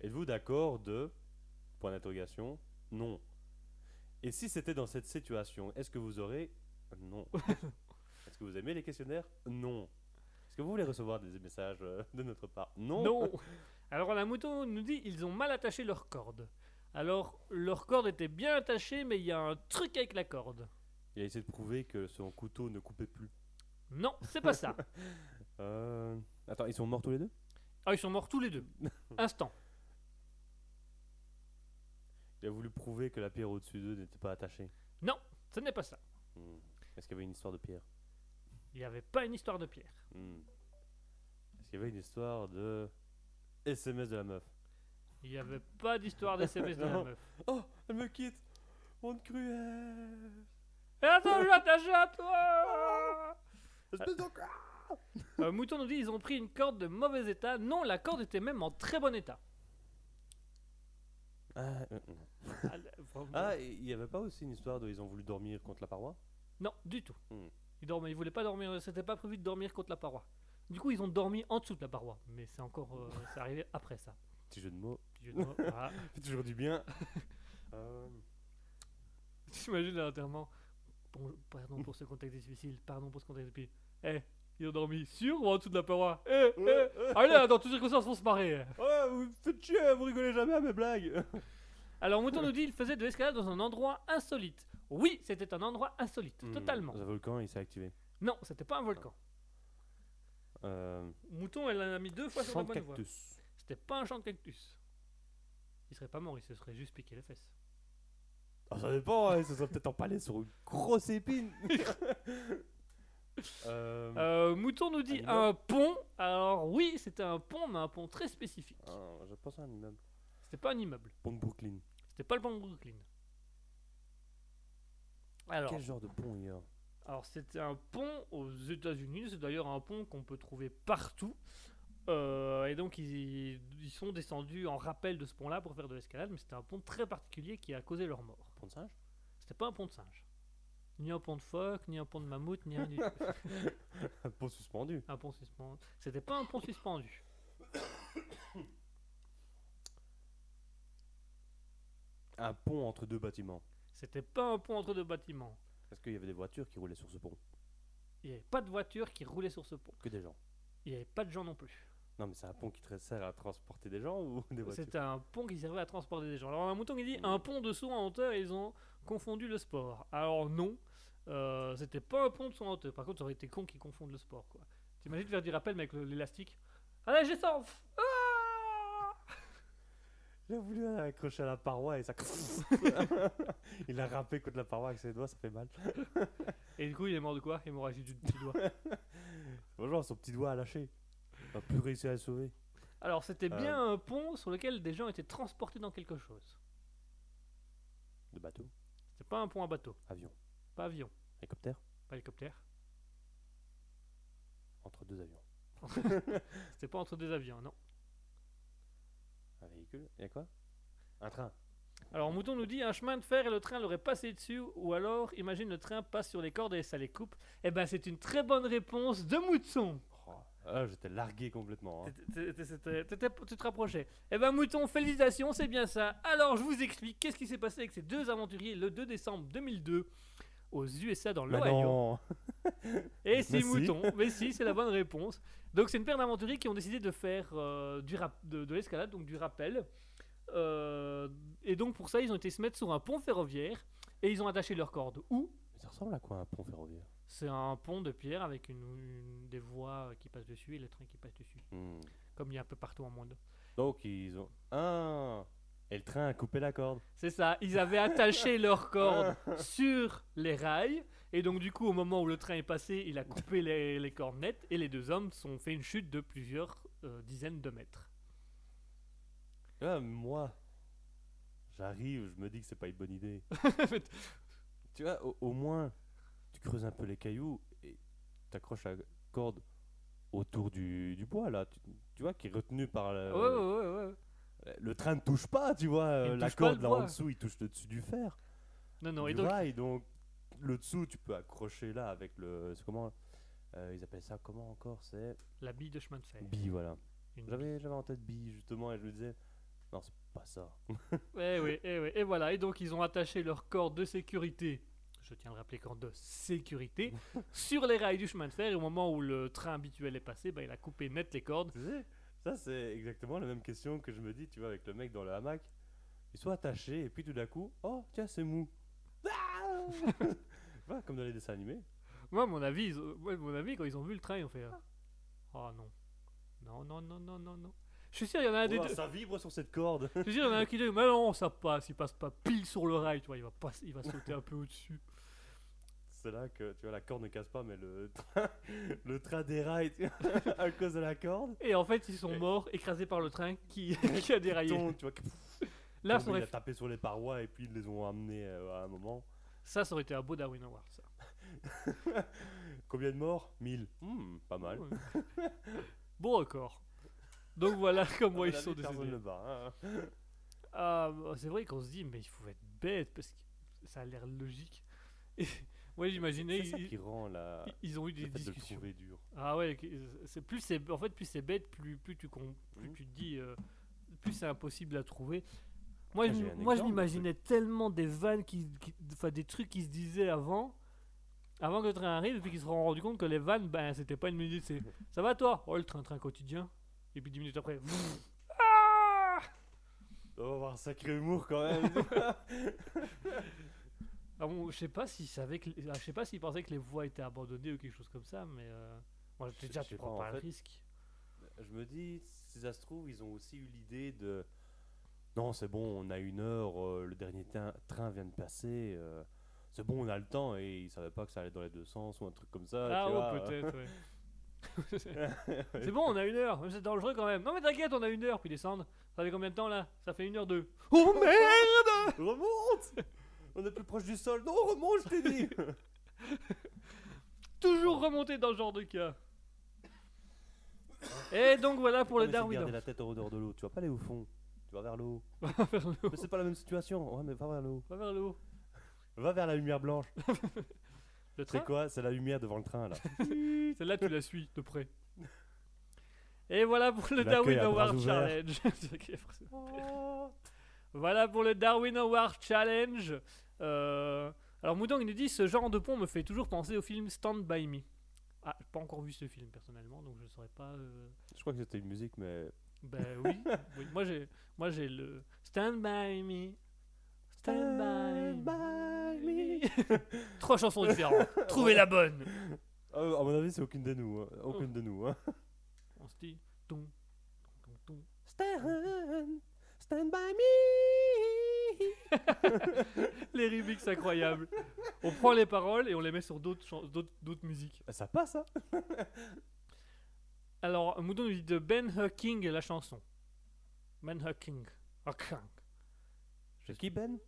B: Êtes-vous d'accord de Point d'interrogation. Non? Et si c'était dans cette situation, est-ce que vous aurez Non? est-ce que vous aimez les questionnaires? Non. Est-ce que vous voulez recevoir des messages euh, de notre part? Non.
A: Non Alors la mouton nous dit ils ont mal attaché leur corde. Alors leur corde était bien attachée, mais il y a un truc avec la corde.
B: Il a essayé de prouver que son couteau ne coupait plus.
A: Non, c'est pas ça.
B: Euh, Attends, ils sont morts tous les deux?
A: Ah, ils sont morts tous les deux. Instant.
B: Il a voulu prouver que la pierre au-dessus d'eux n'était pas attachée.
A: Ce n'est pas ça.
B: Hmm. Est-ce qu'il y avait une histoire de pierre?
A: Il n'y avait pas une histoire de pierre.
B: Hmm. Est-ce qu'il y avait une histoire de SMS de la meuf?
A: Il n'y avait pas d'histoire d'SMS de la
B: Non.
A: meuf.
B: Oh, elle me quitte Monde cruel
A: attends, je vais attacher à toi
B: Espèce d'encore
A: Euh, Mouton nous dit ils ont pris une corde de mauvais état. Non, la corde était même en très bon état.
B: Ah, euh.
A: Ah, vraiment.
B: Ah, et il n'y avait pas aussi une histoire de ils ont voulu dormir contre la paroi?
A: Non, du tout.
B: Hmm.
A: Ils dormaient, ils voulaient pas dormir, c'était pas prévu de dormir contre la paroi. Du coup, ils ont dormi en dessous de la paroi. Mais c'est encore, euh, c'est arrivé après ça.
B: Petit jeu de mots.
A: Petit jeu de mots, voilà.
B: Fait toujours du bien. Euh,
A: T'imagines l'enterrement bon, Pardon pour ce contexte difficile, pardon pour ce contexte difficile. Eh, ils ont dormi sur ou en dessous de la paroi? Eh, eh Allez, dans toutes circonstances, on se marrer
B: Ouais, vous faites chier, vous rigolez jamais à mes blagues
A: Alors, Mouton nous dit il faisait de l'escalade dans un endroit insolite. Oui, c'était un endroit insolite,
B: Hmm,
A: totalement.
B: Un volcan, il s'est activé.
A: Non, c'était pas un volcan.
B: Euh,
A: Mouton, elle l'a mis deux fois sur
B: champ
A: la
B: de
A: bonne voie.
B: cactus.
A: C'était pas un champ de cactus. Il serait pas mort, il se serait juste piqué les fesses.
B: Ah, ça dépend, hein, ça serait peut-être empalé sur une grosse épine. Euh,
A: Euh, Mouton nous dit
B: Un
A: un pont. Alors, oui, c'était un pont, mais un pont très spécifique.
B: ah, je pense à un immeuble.
A: C'était pas un immeuble.
B: Pont de Brooklyn.
A: C'était pas le pont de Brooklyn. Alors,
B: Quel genre de pont hier
A: Alors c'était un pont aux États-Unis, c'est d'ailleurs un pont qu'on peut trouver partout. Euh, et donc ils, ils sont descendus en rappel de ce pont-là pour faire de l'escalade, mais c'était un pont très particulier qui a causé leur mort.
B: Pont de singe?
A: C'était pas un pont de singe, ni un pont de phoque, ni un pont de mammouth, ni rien du tout.
B: Un pont suspendu.
A: Un pont suspendu. C'était pas un pont suspendu.
B: Un pont entre deux bâtiments.
A: C'était pas un pont entre deux bâtiments.
B: Est-ce qu'il y avait des voitures qui roulaient sur ce pont
A: Il n'y avait pas de voiture qui roulait sur ce pont.
B: Que des gens.
A: Il n'y avait pas de gens non plus.
B: Non, mais c'est un pont qui te sert à transporter des gens ou des voitures
A: C'était un pont qui servait à transporter des gens. Alors un mouton qui dit un pont de saut en hauteur ils ont confondu le sport. Alors non, euh, c'était pas un pont de saut en hauteur. Par contre, ça aurait été con qu'ils confondent le sport. quoi. T'imagines faire du rappel mais avec l'élastique? Allez, j'ai ça Ah
B: Il a voulu accrocher à la paroi et ça. il a râpé contre la paroi avec ses doigts, ça fait mal.
A: Et du coup, il est mort de quoi? Hémorragie du petit doigt.
B: Bonjour, son petit doigt a lâché. A plus réussi à sauver.
A: Alors, c'était
B: Euh.
A: bien un pont sur lequel des gens étaient transportés dans quelque chose.
B: De bateau,
A: C'était pas un pont à bateau,
B: avion,
A: pas avion,
B: hélicoptère,
A: pas hélicoptère.
B: entre deux avions.
A: C'était pas entre deux avions, non.
B: Un véhicule, il y a quoi? Un train.
A: Alors Mouton nous dit un chemin de fer et le train l'aurait passé dessus, ou alors imagine le train passe sur les cordes et ça les coupe. Eh ben c'est une très bonne réponse de Mouton.
B: Ah, j'étais largué complètement. hein.
A: Tu te rapprochais. Eh ben Mouton, félicitations, c'est bien ça. Alors je vous explique qu'est-ce qui s'est passé avec ces deux aventuriers le 2 décembre 2002 aux USA dans l'Ohio. Et c'est
B: si.
A: Mouton. Mais si, c'est la bonne réponse. Donc c'est une paire d'aventuriers qui ont décidé de faire euh, du rap- de, de l'escalade, donc du rappel. Euh, et donc pour ça, ils ont été se mettre sur un pont ferroviaire et ils ont attaché leurs cordes. Où?
B: Ça ressemble à quoi un pont ferroviaire?
A: C'est un pont de pierre avec une, une- des voies qui passent dessus et le train qui passe dessus.
B: Hmm.
A: Comme il y a un peu partout en monde.
B: Donc ils ont. Ah Et le train a coupé la corde.
A: C'est ça, ils avaient attaché leurs cordes sur les rails. Et donc du coup, au moment où le train est passé, il a coupé les, les cordes nettes et les deux hommes se sont fait une chute de plusieurs euh, dizaines de mètres.
B: Ah, moi, j'arrive, je me dis que c'est pas une bonne idée. tu vois, au, au moins, creuses un peu les cailloux et t'accroches la corde autour du, du bois là. Tu, tu vois, qui est retenu par le,
A: Ouais, ouais, ouais, ouais.
B: le train ne touche pas, tu vois. euh, la corde là
A: bois.
B: en dessous, il touche le dessus du fer.
A: Non, non, et donc,
B: rail, donc le dessous, tu peux accrocher là avec le. Comment euh, Ils appellent ça comment encore C'est
A: la bille de chemin de fer.
B: bille, voilà. J'avais j'avais en tête bille justement et je me disais, non, c'est pas ça.
A: Eh oui, eh oui, et voilà. Et donc, ils ont attaché leur corde de sécurité, je tiens à le rappeler, corde de sécurité, sur les rails du chemin de fer. Et au moment où le train habituel est passé, bah, il a coupé net les cordes.
B: Tu sais, ça c'est exactement la même question que je me dis, tu vois, avec le mec dans le hamac. Ils sont attachés et puis tout d'un coup, oh tiens, c'est mou. Ah Voilà, comme dans les dessins animés.
A: Moi, mon avis, ils ont- ouais, à mon avis, quand ils ont vu le train, ils ont fait euh, Oh non. Non, non, non, non, non, non. Je suis sûr, il y en a un des
B: Oh,
A: deux.
B: ça vibre sur cette corde.
A: Je suis sûr, il y en a un qui dit Mais non, ça passe. Il passe pas pile sur le rail, tu vois. Il va, passer, il va sauter un peu au-dessus.
B: C'est là que, tu vois, la corde ne casse pas, mais le train, le train déraille tu vois, à cause de la corde.
A: Et en fait, ils sont morts, écrasés par le train qui, qui a déraillé.
B: Tombe, tu vois,
A: Là,
B: tombe,
A: ça
B: il a tapé sur les parois et puis ils les ont amenés euh, à un moment.
A: ça, ça aurait été un beau Darwin Award, ça.
B: Combien de morts? 1000. Hmm, pas mal.
A: Ouais. Beau record. Donc voilà comment
B: À
A: ils sont décédés.
B: hein.
A: Ah, bah, c'est vrai qu'on se dit, mais il faut être bête parce que ça a l'air logique. Et moi, j'imaginais,
B: C'est ça
A: ils,
B: qui rend la,
A: ils- ils ont eu des
B: de
A: discussions.
B: dur.
A: Ah ouais, que- c'est plus c'est en fait plus c'est bête, plus plus tu plus
B: Mhm.
A: tu te dis euh, plus c'est impossible à trouver. Moi,
B: Ah,
A: je, moi
B: exemple
A: m'imaginais tellement des vannes qui, enfin des trucs qui se disaient avant avant que le train arrive et puis qu'ils se sont rendus compte que les vannes ben c'était pas une minute, c'est ça va toi? Oh le train train quotidien et puis 10 minutes après ah
B: doit avoir un sacré humour quand même.
A: Ah bon, je sais pas s'il savait que, ah, je sais pas s'il pensait que les voix étaient abandonnées ou quelque chose comme ça, mais euh, moi
B: Je-
A: déjà
B: je
A: tu
B: sais
A: prends
B: pas,
A: pas, le
B: fait.
A: risque.
B: je me dis, si ça se trouve, ils ont aussi eu l'idée de. Non, c'est bon, on a une heure, euh, le dernier train vient de passer. euh, c'est bon, on a le temps et ils savaient pas que ça allait dans les deux sens ou un truc comme ça.
A: Ah
B: tu
A: oh,
B: vois.
A: peut-être. ouais. C'est bon, on a une heure. C'est dangereux quand même. Non mais t'inquiète, on a une heure puis descendre. Ça fait combien de temps là? Ça fait une heure deux. Oh merde
B: Remonte On est plus proche du sol. Non, remonte, je t'ai dit
A: Toujours remonter dans ce genre de cas. Et donc voilà pour le Darwin.
B: garder la tête en dehors de l'eau. Tu vas pas aller au fond. Tu vas vers le haut.
A: Va vers le haut.
B: Mais c'est pas la même situation. Ouais, mais va vers le haut.
A: Va vers le haut.
B: Va vers la lumière blanche.
A: Le train
B: C'est quoi? C'est la lumière devant le train là.
A: Celle-là, tu la suis de près. Et voilà pour le Darwin Award. Challenge. Voilà pour le Darwin Award Challenge. Euh, alors Moudon il nous dit ce genre de pont me fait toujours penser au film Stand By Me. Ah, j'ai pas encore vu ce film personnellement, donc je saurais pas. euh,
B: Je crois que c'était une musique, mais.
A: Ben oui, oui. Moi j'ai, moi j'ai le Stand By Me. Stand by, me. Trois chansons différentes. Trouvez la bonne.
B: Ah, à mon avis, c'est aucune de nous. hein. Aucune de nous. Hein.
A: On se dit.
B: Stand, stand by me.
A: Les remixes incroyables. On prend les paroles et on les met sur d'autres chan- d'autres d'autres musiques.
B: Ah, Ça passe, hein
A: Alors, Moudon nous dit de Ben Hawking la chanson. Ben Hawking. Hawking.
B: C'est qui Ben?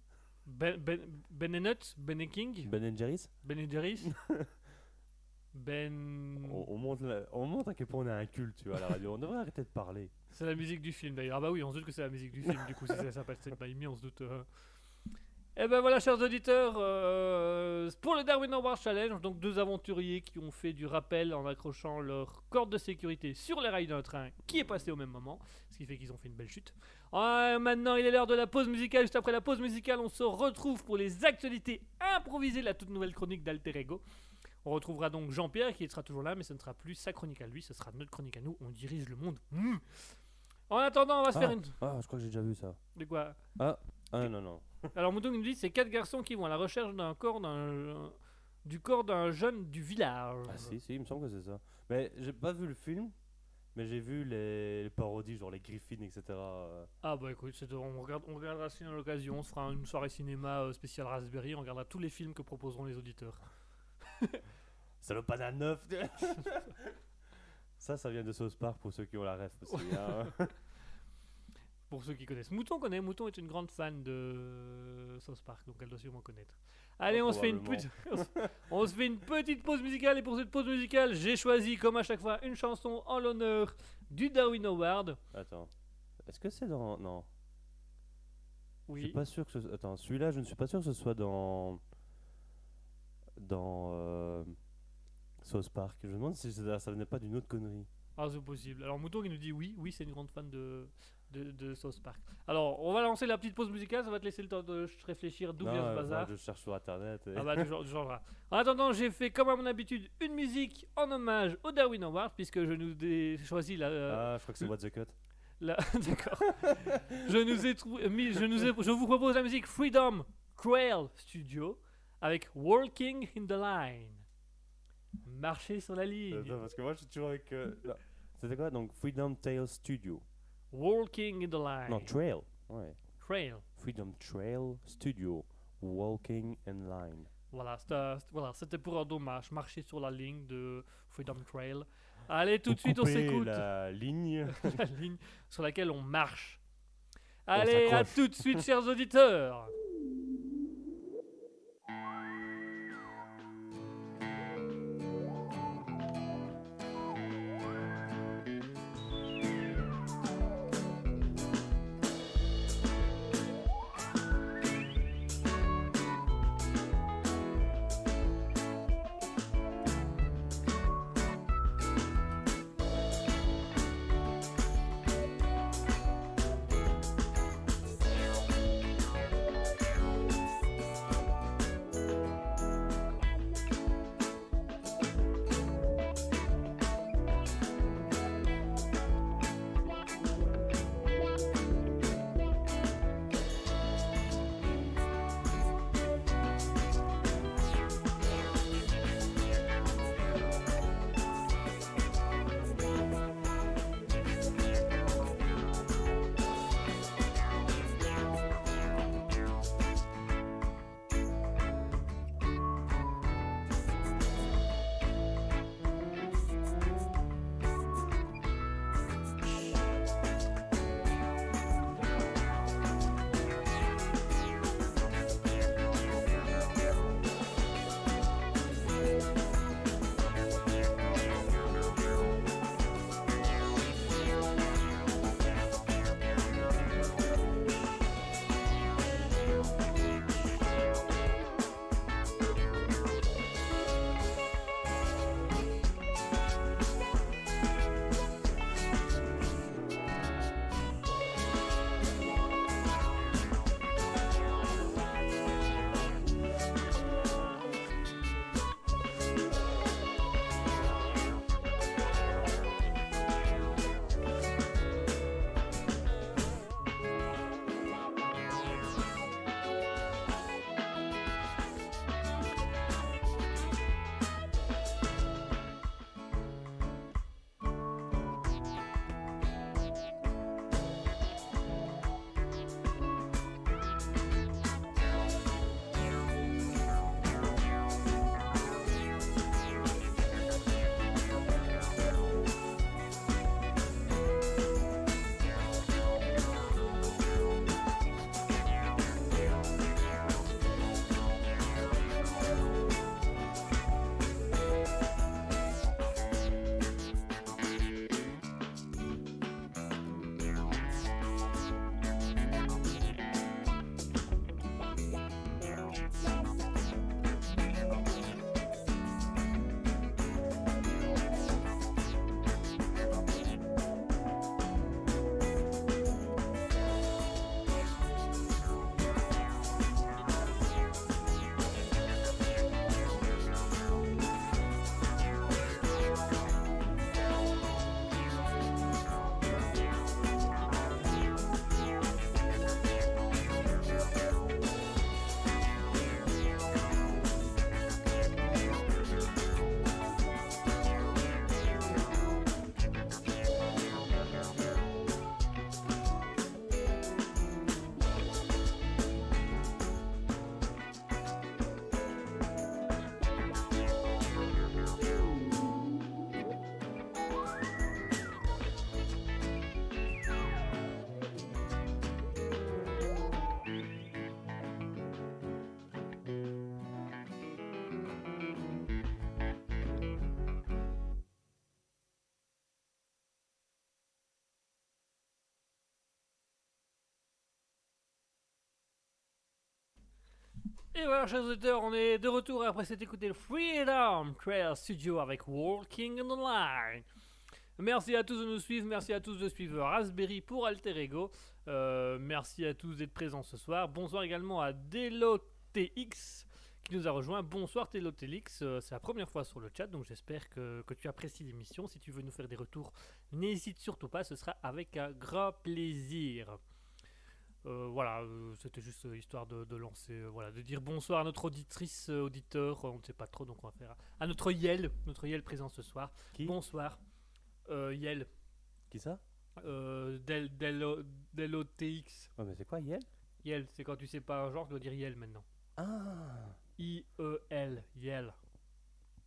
A: Ben, ben, ben et Nuts, Ben et King,
B: Ben and Jerry's
A: Ben et Jerry's. Ben.
B: on, on montre la- on montre à quel point on a un culte, tu vois, à la radio. On devrait arrêter de parler.
A: C'est la musique du film d'ailleurs. Ah bah oui, on se doute que c'est la musique du film. Du coup, si ça s'appelle Stand By Me, on se doute. euh. Eh ben voilà, chers auditeurs, euh, pour le Darwin Award Challenge, donc deux aventuriers qui ont fait du rappel en accrochant leur corde de sécurité sur les rails d'un train qui est passé au même moment, ce qui fait qu'ils ont fait une belle chute. Euh, maintenant, il est l'heure de la pause musicale. Juste après la pause musicale, on se retrouve pour les actualités improvisées, la toute nouvelle chronique d'Alter Ego. On retrouvera donc Jean-Pierre qui sera toujours là, mais ce ne sera plus sa chronique à lui, ce sera notre chronique à nous. On dirige le monde. Mmh. En attendant, on va se faire une.
B: Ah, je crois que j'ai déjà vu ça.
A: De quoi
B: Ah, ah non, non.
A: Alors Mouton nous dit c'est quatre garçons qui vont à la recherche d'un corps d'un du corps d'un jeune du village.
B: Ah, si, si, il me semble que c'est ça. Mais j'ai pas vu le film, mais j'ai vu les, les parodies, genre les Griffins, etc. euh.
A: Ah bah écoute, on, regarde, on regardera si on a l'occasion, on se fera une soirée cinéma euh, spéciale Raspberry, on regardera tous les films que proposeront les auditeurs.
B: Ça pas neuf. Ça, ça vient de South Park pour ceux qui ont la ref aussi. hein.
A: Pour ceux qui connaissent. Mouton connaît, Mouton est une grande fan de South Park, donc elle doit sûrement connaître. Allez, on se, fait une petite, on se fait une petite pause musicale, et pour cette pause musicale, j'ai choisi, comme à chaque fois, une chanson en l'honneur du Darwin Award.
B: Attends. Est-ce que c'est dans. Non. Je
A: Oui.
B: suis pas sûr que ce... Attends, celui-là, je ne suis pas sûr que ce soit dans. Dans. Euh... South Park. Je me demande si ça, ça venait pas d'une autre connerie.
A: Ah, c'est possible. Alors, Mouton qui nous dit oui, oui, c'est une grande fan de, de, de South Park. Alors, on va lancer la petite pause musicale, ça va te laisser le temps de ch- réfléchir d'où vient ce
B: euh,
A: bazar.
B: je cherche sur internet. et-
A: Ah bah, toujours, toujours là. En attendant, j'ai fait comme à mon habitude une musique en hommage au Darwin Award, puisque je nous ai choisi la. euh,
B: Ah, je crois que c'est What the Cut.
A: la- D'accord. je, nous ai trou- mis, je, nous ai- je vous propose la musique Freedom Crail Studio avec Walking in the Line. Marcher sur la ligne.
B: Attends, parce que moi, je suis toujours avec. euh, là. C'était quoi? Donc, Freedom Tail Studio.
A: Walking in the Line.
B: Non, Trail. Ouais.
A: Trail.
B: Freedom Trail Studio. Walking in Line.
A: Voilà, c'était voilà, c'était pour un dommage. Marcher sur la ligne de Freedom Trail. Allez, tout de suite, on s'écoute.
B: la ligne.
A: la ligne sur laquelle on marche. Allez, à
B: s'accroche.
A: tout de suite, chers auditeurs. Et voilà, chers auditeurs, on est de retour après s'être écouté le Freedom Trail Studio avec Walking in the Line. Merci à tous de nous suivre, merci à tous de suivre Raspberry pour Alter Ego. Euh, merci à tous d'être présents ce soir. Bonsoir également à DeloTX qui nous a rejoint. Bonsoir DeloTX, euh, c'est la première fois sur le chat, donc j'espère que, que tu apprécies l'émission. Si tu veux nous faire des retours, n'hésite surtout pas, ce sera avec un grand plaisir. Euh, voilà, euh, c'était juste euh, histoire de, de lancer, voilà, de dire bonsoir à notre auditrice, auditeur, on ne sait pas trop, donc on va faire à notre Yel, notre Yel présent ce soir.
B: Qui?
A: Bonsoir, Yel,
B: Qui ça?
A: Del, Del.
B: Ouais, mais c'est quoi, Yel?
A: Yel, c'est quand tu sais pas un genre, tu dois dire Yel maintenant.
B: Ah
A: I-E-L, Yel.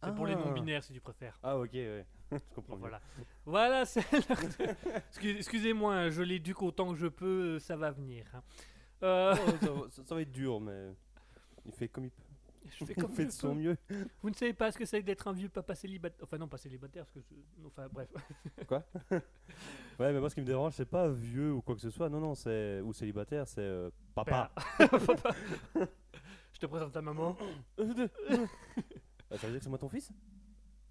A: C'est pour les
B: Ah.
A: non-binaires si tu préfères.
B: Ah, ok, ouais. Je comprends
A: Bon,
B: mieux.
A: voilà. Voilà, c'est de- Excusez-moi, hein, je l'éduque autant que je peux, euh, ça va venir. hein. Euh,
B: Oh, ça, va- ça- ça va être dur, mais il fait comme il peut.
A: je fais
B: Il
A: comme
B: fait de son mieux.
A: Vous ne savez pas ce que c'est d'être un vieux papa célibataire. Enfin, non, pas célibataire, parce que. je- Enfin, bref.
B: Ouais, mais moi, ce qui me dérange, c'est pas vieux ou quoi que ce soit. Non, non, c'est. Ou célibataire, c'est euh, papa.
A: Papa. je te présente ta maman.
B: Ça veut dire que c'est moi ton fils?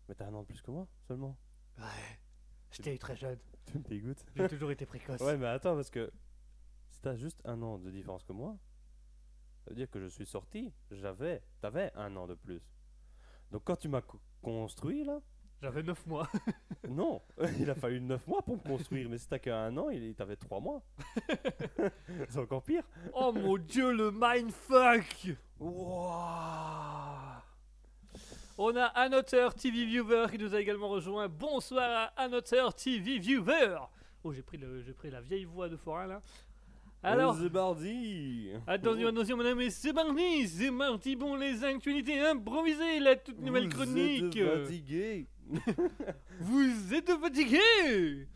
B: Mais t'as un an de plus que moi, seulement.
A: Ouais. J'étais très jeune.
B: Tu me dégoûtes.
A: J'ai toujours été précoce.
B: Ouais, mais attends, parce que si t'as juste un an de différence que moi, ça veut dire que je suis sorti, j'avais, t'avais un an de plus. Donc quand tu m'as co- construit là,
A: J'avais 9 mois.
B: non, il a fallu 9 mois pour me construire, mais si t'as qu'un an, il, il t'avait 3 mois. C'est encore pire.
A: oh mon dieu, le mindfuck
B: Wouah
A: On a un auteur TV Viewer qui nous a également rejoint. Bonsoir à un auteur TV Viewer Oh, j'ai pris, le- j'ai pris la vieille voix de Forain là. Alors,
B: C'est mardi
A: attention, attention, madame, et c'est parti, c'est parti pour les actualités improvisées, la toute nouvelle
B: Vous
A: chronique.
B: êtes fatigué.
A: Vous êtes fatigués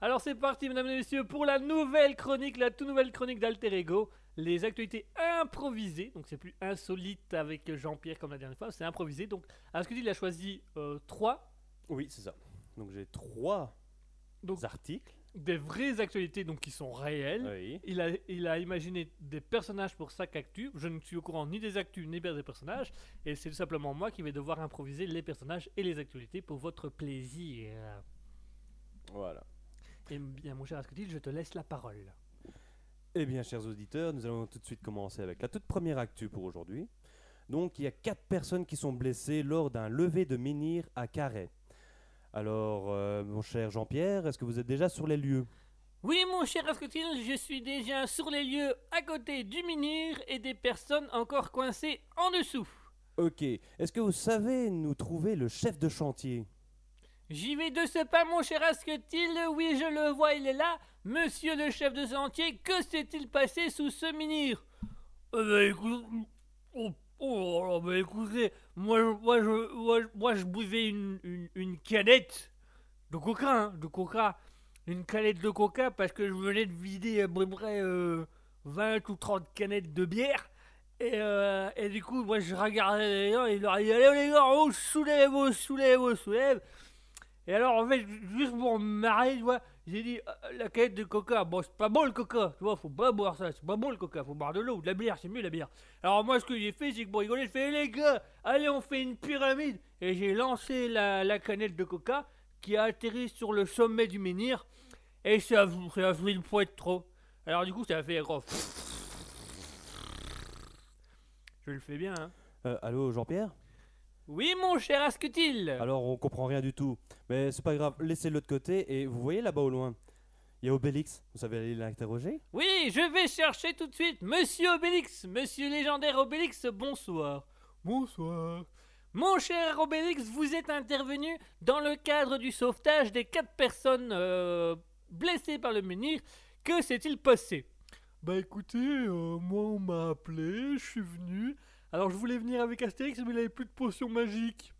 A: Alors c'est parti, mesdames et messieurs, pour la nouvelle chronique, la toute nouvelle chronique d'Alter Ego, les actualités improvisées. Donc c'est plus insolite avec Jean-Pierre comme la dernière fois, c'est improvisé. Donc Asketil il a choisi 3
B: Oui, c'est ça. Donc j'ai 3
A: Donc-
B: articles.
A: des vraies actualités donc qui sont réelles.
B: Oui.
A: Il a, il a imaginé des personnages pour chaque actu. Je ne suis au courant ni des actus ni des personnages. Et c'est tout simplement moi qui vais devoir improviser les personnages et les actualités pour votre plaisir.
B: Voilà.
A: Et bien, mon cher Asketil, je te laisse la parole.
B: Eh bien, chers auditeurs, nous allons tout de suite commencer avec la toute première actu pour aujourd'hui. Donc, il y a quatre personnes qui sont blessées lors d'un lever de menhir à Carhaix. Alors, euh, mon cher Jean-Pierre, est-ce que vous êtes déjà sur les lieux?
A: Oui, mon cher Asketil, je suis déjà sur les lieux à côté du menhir et des personnes encore coincées en dessous.
B: Ok. Est-ce que vous savez nous trouver le chef de chantier?
A: J'y vais de ce pas, mon cher Asketil. Oui, je le vois, il est là. Monsieur le chef de sentier, que s'est-il passé sous ce menhir? Euh, bah, écoute- oh, oh, bah, écoutez, moi, je- moi, buvais une, canette de coca, hein, de coca. Une canette de coca parce que je venais de vider à peu près euh, 20 ou 30 canettes de bière. Et, euh, et du coup, moi, je regardais les gens et leur ai dit Allez, les gars, on soulève, on soulève, on soulève. Et alors, en fait, juste pour me marrer, tu vois, j'ai dit euh, La canette de coca, bon, c'est pas bon le coca, tu vois, faut pas boire ça, c'est pas bon le coca, faut boire de l'eau ou de la bière, c'est mieux la bière. Alors, moi, ce que j'ai fait, c'est que pour rigoler, je fais Les gars, allez, on fait une pyramide. Et j'ai lancé la, la canette de coca qui a atterri sur le sommet du menhir. Et ça, ça a fait une pointe trop. Alors, du coup, ça a fait gros. Je le fais bien, hein.
B: Euh, Allô, Jean-Pierre?
A: Oui, mon cher Asketil
B: Alors, on comprend rien du tout. Mais c'est pas grave, laissez-le de côté. Et vous voyez là-bas au loin Il y a Obélix. Vous savez aller l'interroger?
A: Oui, je vais chercher tout de suite Monsieur Obélix, Monsieur légendaire Obélix, bonsoir. Bonsoir. Mon cher Obélix, vous êtes intervenu dans le cadre du sauvetage des quatre personnes euh, blessées par le menhir. Que s'est-il passé? Bah écoutez, euh, moi on m'a appelé, je suis venu. Alors je voulais venir avec Astérix, mais il avait plus de potions magiques.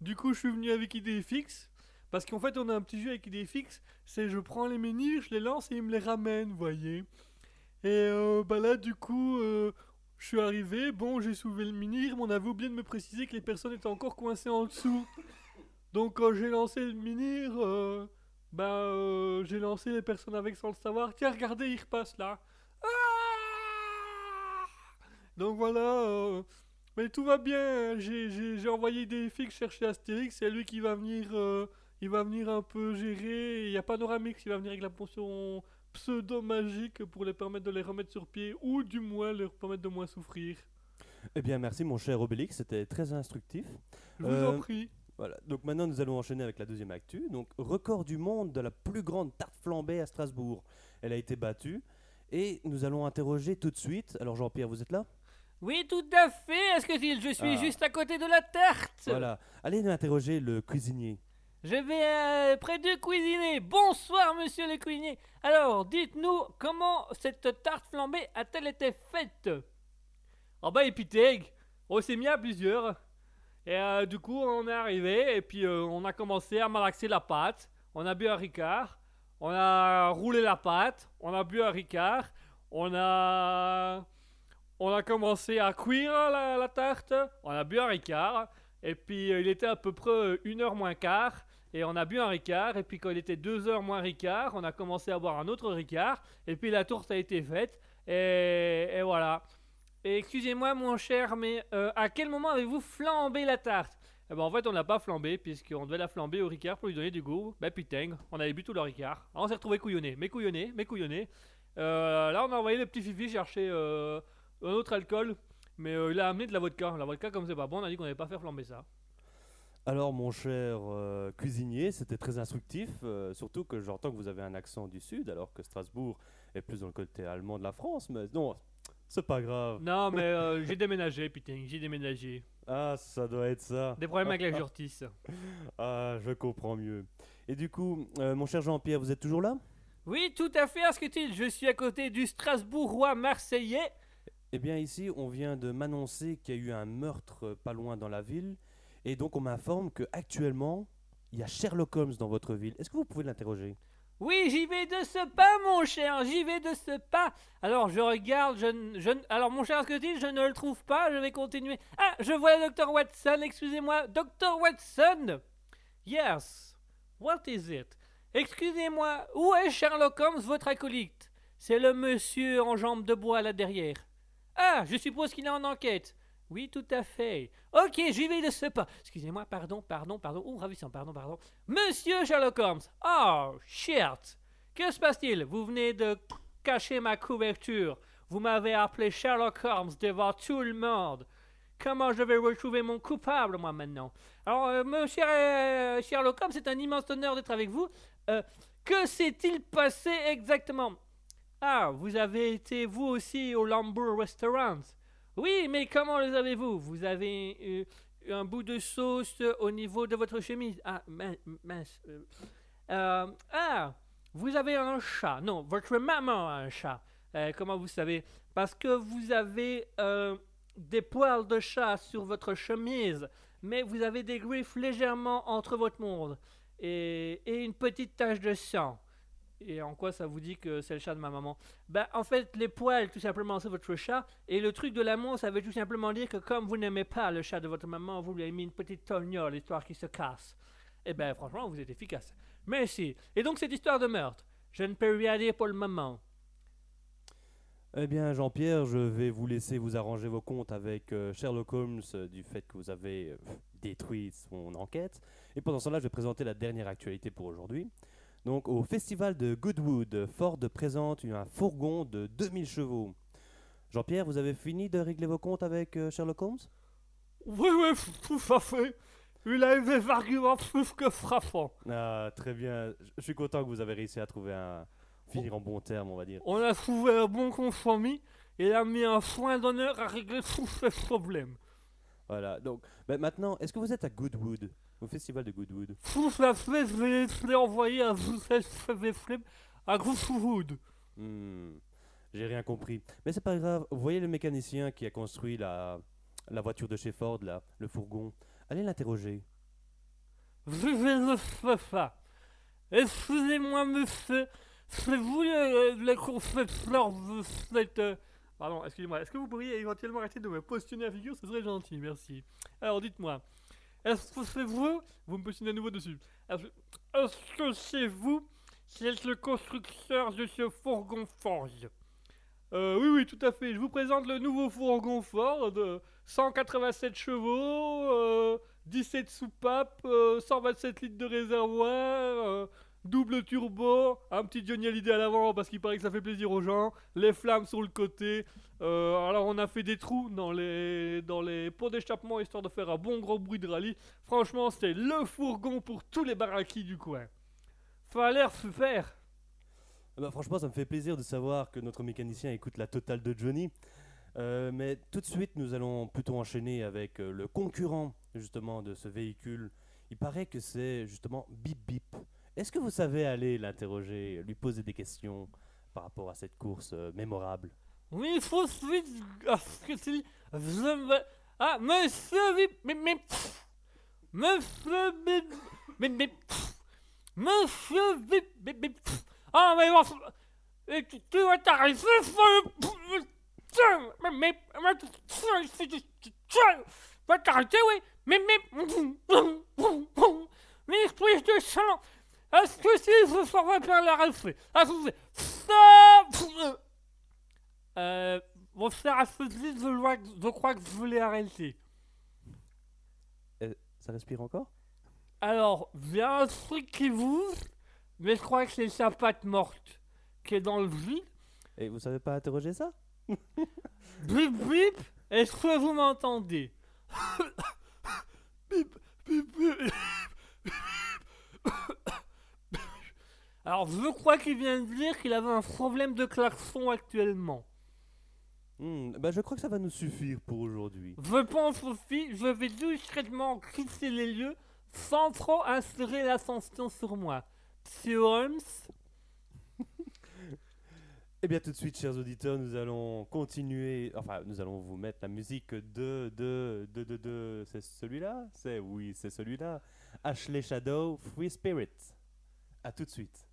A: Du coup, je suis venu avec idée fixe. Parce qu'en fait, on a un petit jeu avec idée fixe. C'est je prends les menhirs, je les lance et ils me les ramènent, vous voyez. Et euh, bah là, du coup, euh, je suis arrivé. Bon, j'ai soulevé le menhir, mais on avait oublié de me préciser que les personnes étaient encore coincées en dessous. Donc, quand j'ai lancé le menhir, euh, bah, euh, j'ai lancé les personnes avec sans le savoir. Tiens, regardez, ils repassent là. Donc voilà, euh, mais tout va bien. J'ai- J'ai envoyé des filles chercher Astérix. C'est lui qui va venir, euh, il va venir un peu gérer. Il y a Panoramix qui va venir avec la potion pseudo-magique pour les permettre de les remettre sur pied ou du moins leur permettre de moins souffrir.
B: Eh bien, merci mon cher Obélix, c'était très instructif.
A: Je vous
B: Euh,
A: en prie.
B: Voilà, donc maintenant nous allons enchaîner avec la deuxième actu. Donc, record du monde de la plus grande tarte flambée à Strasbourg. Elle a été battue. Et nous allons interroger tout de suite. Alors, Jean-Pierre, vous êtes là?
A: Oui, tout à fait. Est-ce que je suis
B: Ah.
A: juste à côté de la tarte?
B: Voilà. Allez nous interroger le cuisinier.
A: Je vais euh, près du cuisinier. Bonsoir, monsieur le cuisinier. Alors, dites-nous, comment cette tarte flambée a-t-elle été faite? Ah bah, épithègue. On s'est mis à plusieurs. Et euh, du coup, on est arrivé et puis euh, on a commencé à malaxer la pâte. On a bu un ricard. On a roulé la pâte. On a bu un ricard. On a... On a commencé à cuire la, la tarte. On a bu un ricard. Et puis, euh, il était à peu près euh, une heure moins quart. Et on a bu un ricard, et puis quand il était deux heures moins ricard, on a commencé à boire un autre ricard, et puis la tourte a été faite, et, voilà. Excusez-moi mon cher, mais euh, à quel moment avez-vous flambé la tarte? Eh ben en fait on l'a pas flambé, puisqu'on devait la flamber au ricard pour lui donner du goût. Bah putain, on avait bu tout le ricard. Alors on s'est retrouvé couillonné, mais couillonné, mais couillonné. Là on a envoyé le petit fifi chercher un autre alcool, mais euh, il a amené de la vodka. La vodka comme c'est pas bon, on a dit qu'on n'allait pas faire flamber ça.
B: Alors, mon cher euh, cuisinier, c'était très instructif. euh, surtout que j'entends que vous avez un accent du Sud, alors que Strasbourg est plus dans le côté allemand de la France. Mais non, c'est pas grave.
A: Non, mais euh, j'ai déménagé, putain, j'ai déménagé.
B: Ah, ça doit être ça.
A: Des problèmes avec la justice.
B: Ah, je comprends mieux. Et du coup, euh, mon cher Jean-Pierre, vous êtes toujours là?
A: Oui, tout à fait, Asketil. Je suis à côté du Strasbourgeois marseillais.
B: Eh bien, ici, on vient de m'annoncer qu'il y a eu un meurtre euh, pas loin dans la ville. Et donc, on m'informe que actuellement, il y a Sherlock Holmes dans votre ville. Est-ce que vous pouvez l'interroger?
A: Oui, j'y vais de ce pas, mon cher, j'y vais de ce pas. Alors, je regarde, je, Alors, mon cher Asketil, je ne le trouve pas, je vais continuer. Ah, je vois le docteur Watson, excusez-moi. Docteur Watson Yes. What is it? Excusez-moi, où est Sherlock Holmes, votre acolyte? C'est le monsieur en jambe de bois là derrière. Ah, je suppose qu'il est en enquête. Oui, tout à fait. Ok, j'y vais de ce pas. Excusez-moi, pardon, pardon, pardon. Oh, ravissant, pardon, pardon. Monsieur Sherlock Holmes. Oh, shit. Que se passe-t-il? Vous venez de cacher ma couverture. Vous m'avez appelé Sherlock Holmes devant tout le monde. Comment je vais retrouver mon coupable, moi, maintenant? Alors, euh, monsieur euh, Sherlock Holmes, c'est un immense honneur d'être avec vous. Euh, que s'est-il passé exactement? Ah, vous avez été, vous aussi, au Lambour Restaurant. Oui, mais comment les avez-vous? Vous avez euh, un bout de sauce au niveau de votre chemise. Ah, min- mince. euh, euh, ah, vous avez un chat. Non, votre maman a un chat. Euh, comment vous savez? Parce que vous avez euh, des poils de chat sur votre chemise, mais vous avez des griffes légèrement entre votre monde et une petite tache de sang. Et en quoi ça vous dit que c'est le chat de ma maman? Ben, en fait, les poils, tout simplement, c'est votre chat. Et le truc de l'amour, ça veut tout simplement dire que comme vous n'aimez pas le chat de votre maman, vous lui avez mis une petite tognole, histoire qu'il se casse. Eh ben, franchement, vous êtes efficace. Merci. Et donc, cette histoire de meurtre, je ne peux rien dire pour le moment.
B: Eh bien, Jean-Pierre, je vais vous laisser vous arranger vos comptes avec euh, Sherlock Holmes euh, du fait que vous avez euh, détruit son enquête. Et pendant ce temps-là, je vais présenter la dernière actualité pour aujourd'hui. Donc, au festival de Goodwood, Ford présente un fourgon de 2000 chevaux. Jean-Pierre, vous avez fini de régler vos comptes avec euh, Sherlock Holmes?
A: Oui, oui, tout à fait. Il a des arguments plus que frappants.
B: Ah, très bien. Je- Je suis content que vous avez réussi à trouver un. finir en bon terme, on va dire.
A: On a trouvé un bon compromis et il a mis un soin d'honneur à régler tous ces problèmes.
B: Voilà. Donc, ben, maintenant, est-ce que vous êtes à Goodwood? Au festival de Goodwood
A: Tout à fait, je l'ai envoyé à à Groovewood.
B: Hmm, J'ai rien compris. Mais c'est pas grave. Vous voyez le mécanicien qui a construit la, la voiture de chez Ford, là, le fourgon. Allez l'interroger.
A: Je vais le faire. Excusez-moi, monsieur. C'est vous le, le concepteur de cette... euh, Pardon, excusez-moi. Est-ce que vous pourriez éventuellement arrêter de me positionner la figure? Ce serait gentil, merci. Alors, dites-moi. Est-ce que c'est vous? Vous me positionnez à nouveau dessus. Est-ce que c'est vous qui êtes le constructeur de ce fourgon Ford? Euh, oui, oui, tout à fait. Je vous présente le nouveau fourgon Ford de 187 chevaux, euh, 17 soupapes, euh, 127 litres de réservoir, double turbo, un petit Johnny Hallyday à l'avant parce qu'il paraît que ça fait plaisir aux gens, les flammes sur le côté. Euh, alors on a fait des trous dans les, dans les pots d'échappement histoire de faire un bon gros bruit de rallye. Franchement, c'était le fourgon pour tous les baraquis du coin. Super.
B: Ah bah, franchement, ça me fait plaisir de savoir que notre mécanicien écoute la totale de Johnny. Euh, mais tout de suite, nous allons plutôt enchaîner avec euh, le concurrent justement de ce véhicule. Il paraît que c'est justement Bip Bip. Est-ce que vous savez aller l'interroger, lui poser des questions par rapport à cette course euh, mémorable
A: Oui, il faut me- Ah, monsieur mais, mais, monsieur mais, mais, monsieur mais, mais, ah, mais tu, vas t'arrêter, faut- tiens, mais, mais, mais, tu- t'arrêter, oui, mais, mais, mais, esprit de sang, est-ce que si je bien l'arrêter, est-ce que c'est, euh, mon cher associé, je, je crois que je voulais arrêter.
B: Ça respire encore?
A: Alors, il y a un truc qui bouge, mais je crois que c'est sa patte morte qui est dans le vide.
B: Et vous savez pas interroger ça?
A: Bip bip, est-ce que vous m'entendez? Bip bip bip. Alors, je crois qu'il vient de dire qu'il avait un problème de klaxon actuellement.
B: Hmm, bah, Je crois que ça va nous suffire pour aujourd'hui.
A: Je pense aussi, je vais discrètement quitter les lieux sans trop insérer l'attention sur moi. Monsieur Holmes,
B: Eh bien, tout de suite, chers auditeurs, nous allons continuer. Enfin, nous allons vous mettre la musique de. de. de. de. de- c'est celui-là? C'est. Oui, c'est celui-là. Ashley Shadow, Free Spirit. A tout de suite.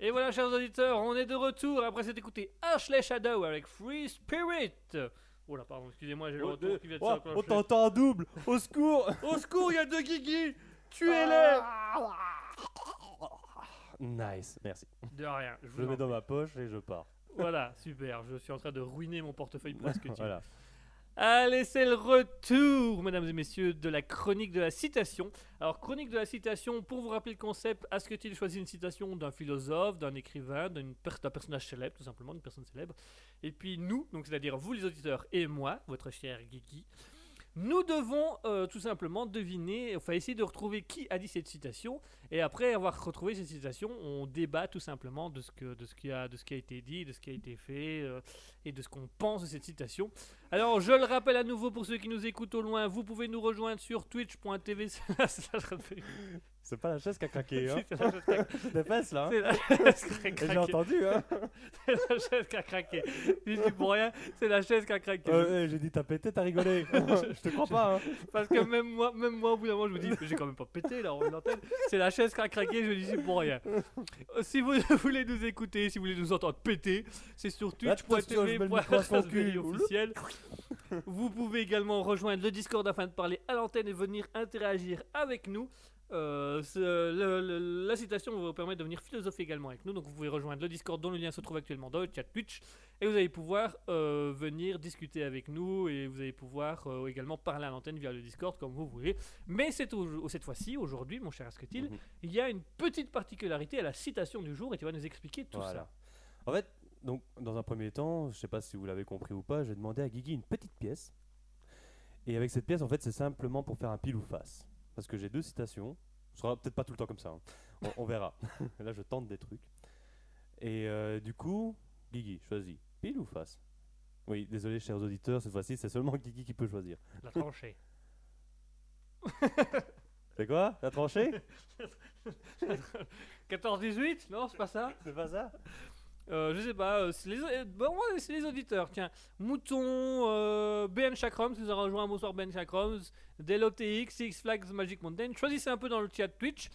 A: Et voilà, chers auditeurs, on est de retour après s'être écouté Ashley Shadow avec Free Spirit. Oh là, pardon, excusez-moi, j'ai le retour qui vient de
B: Oh, on t'entend en double Au secours
A: Au secours, il y a deux Guigui Tuez-les
B: Nice, merci.
A: De rien, je
B: Je
A: vous
B: le mets dans ma poche et je pars.
A: Voilà, super. Je suis en train de ruiner mon portefeuille pour ce que tu
B: voilà.
A: Allez, c'est le retour, mesdames et messieurs, de la chronique de la citation. Alors, chronique de la citation, pour vous rappeler le concept, Asketil choisit une citation d'un philosophe, d'un écrivain, d'un personnage célèbre, tout simplement, d'une personne célèbre? Et puis nous, donc c'est-à-dire vous les auditeurs et moi, votre cher Guigui, nous devons euh, tout simplement deviner, enfin essayer de retrouver qui a dit cette citation. Et après avoir retrouvé cette citation, on débat tout simplement de ce, que, de ce, qui, a, de ce qui a été dit, de ce qui a été fait euh, et de ce qu'on pense de cette citation. Alors, je le rappelle à nouveau pour ceux qui nous écoutent au loin, vous pouvez nous rejoindre sur twitch.tv.
B: C'est pas la chaise qui a craqué, hein.
A: C'est la chaise qui a-
B: dépasse là. hein.
A: c'est la chaise qui a
B: Et J'ai
A: craqué.
B: entendu, hein.
A: C'est la chaise qui a craqué. Je dis pour rien, c'est la chaise qui a craqué.
B: Euh, eh, J'ai dit t'as pété, t'as rigolé. je te crois pas, hein.
A: Parce que même moi, même moi, au bout d'un moment, je me dis, j'ai quand même pas pété là, en l'antenne. C'est la chaise qui a craqué, je dis c'est pour rien. Euh, Si vous voulez nous écouter, si vous voulez nous entendre péter, c'est sur twitch.tv officiel. Vous pouvez également rejoindre le Discord afin de parler à l'antenne et venir interagir avec nous. Euh, ce- le- le- la citation va vous permettre de venir philosopher également avec nous. Donc vous pouvez rejoindre le Discord dont le lien se trouve actuellement dans le chat Twitch. Et vous allez pouvoir euh, venir discuter avec nous et vous allez pouvoir euh, également parler à l'antenne via le Discord comme vous voulez. Mais c'est au- cette fois-ci, aujourd'hui, mon cher Asketil,
B: Mhm.
A: il y a une petite particularité à la citation du jour et tu vas nous expliquer tout
B: Voilà.
A: ça.
B: En fait, donc, dans un premier temps, je sais pas si vous l'avez compris ou pas, j'ai demandé à Guigui une petite pièce. Et avec cette pièce, en fait, c'est simplement pour faire un pile ou face. Parce que j'ai deux citations. Ce sera peut-être pas tout le temps comme ça. hein. On, on verra. Là, je tente des trucs. Et euh, du coup, Guigui, choisis. Pile ou face? Oui, désolé, chers auditeurs, cette fois-ci, c'est seulement Guigui qui peut choisir.
A: La tranchée.
B: C'est quoi? La tranchée?
A: 14-18 Non, c'est pas ça
B: C'est pas ça?
A: Euh, je sais pas, euh, c'est les, euh, bon, ouais, c'est les auditeurs. Tiens, Mouton, BN Chakrams, nous a rejoint. Bonsoir BN Chakrams. DeloTX, Six Flags Magic Mountain. Choisissez un peu dans le chat Twitch.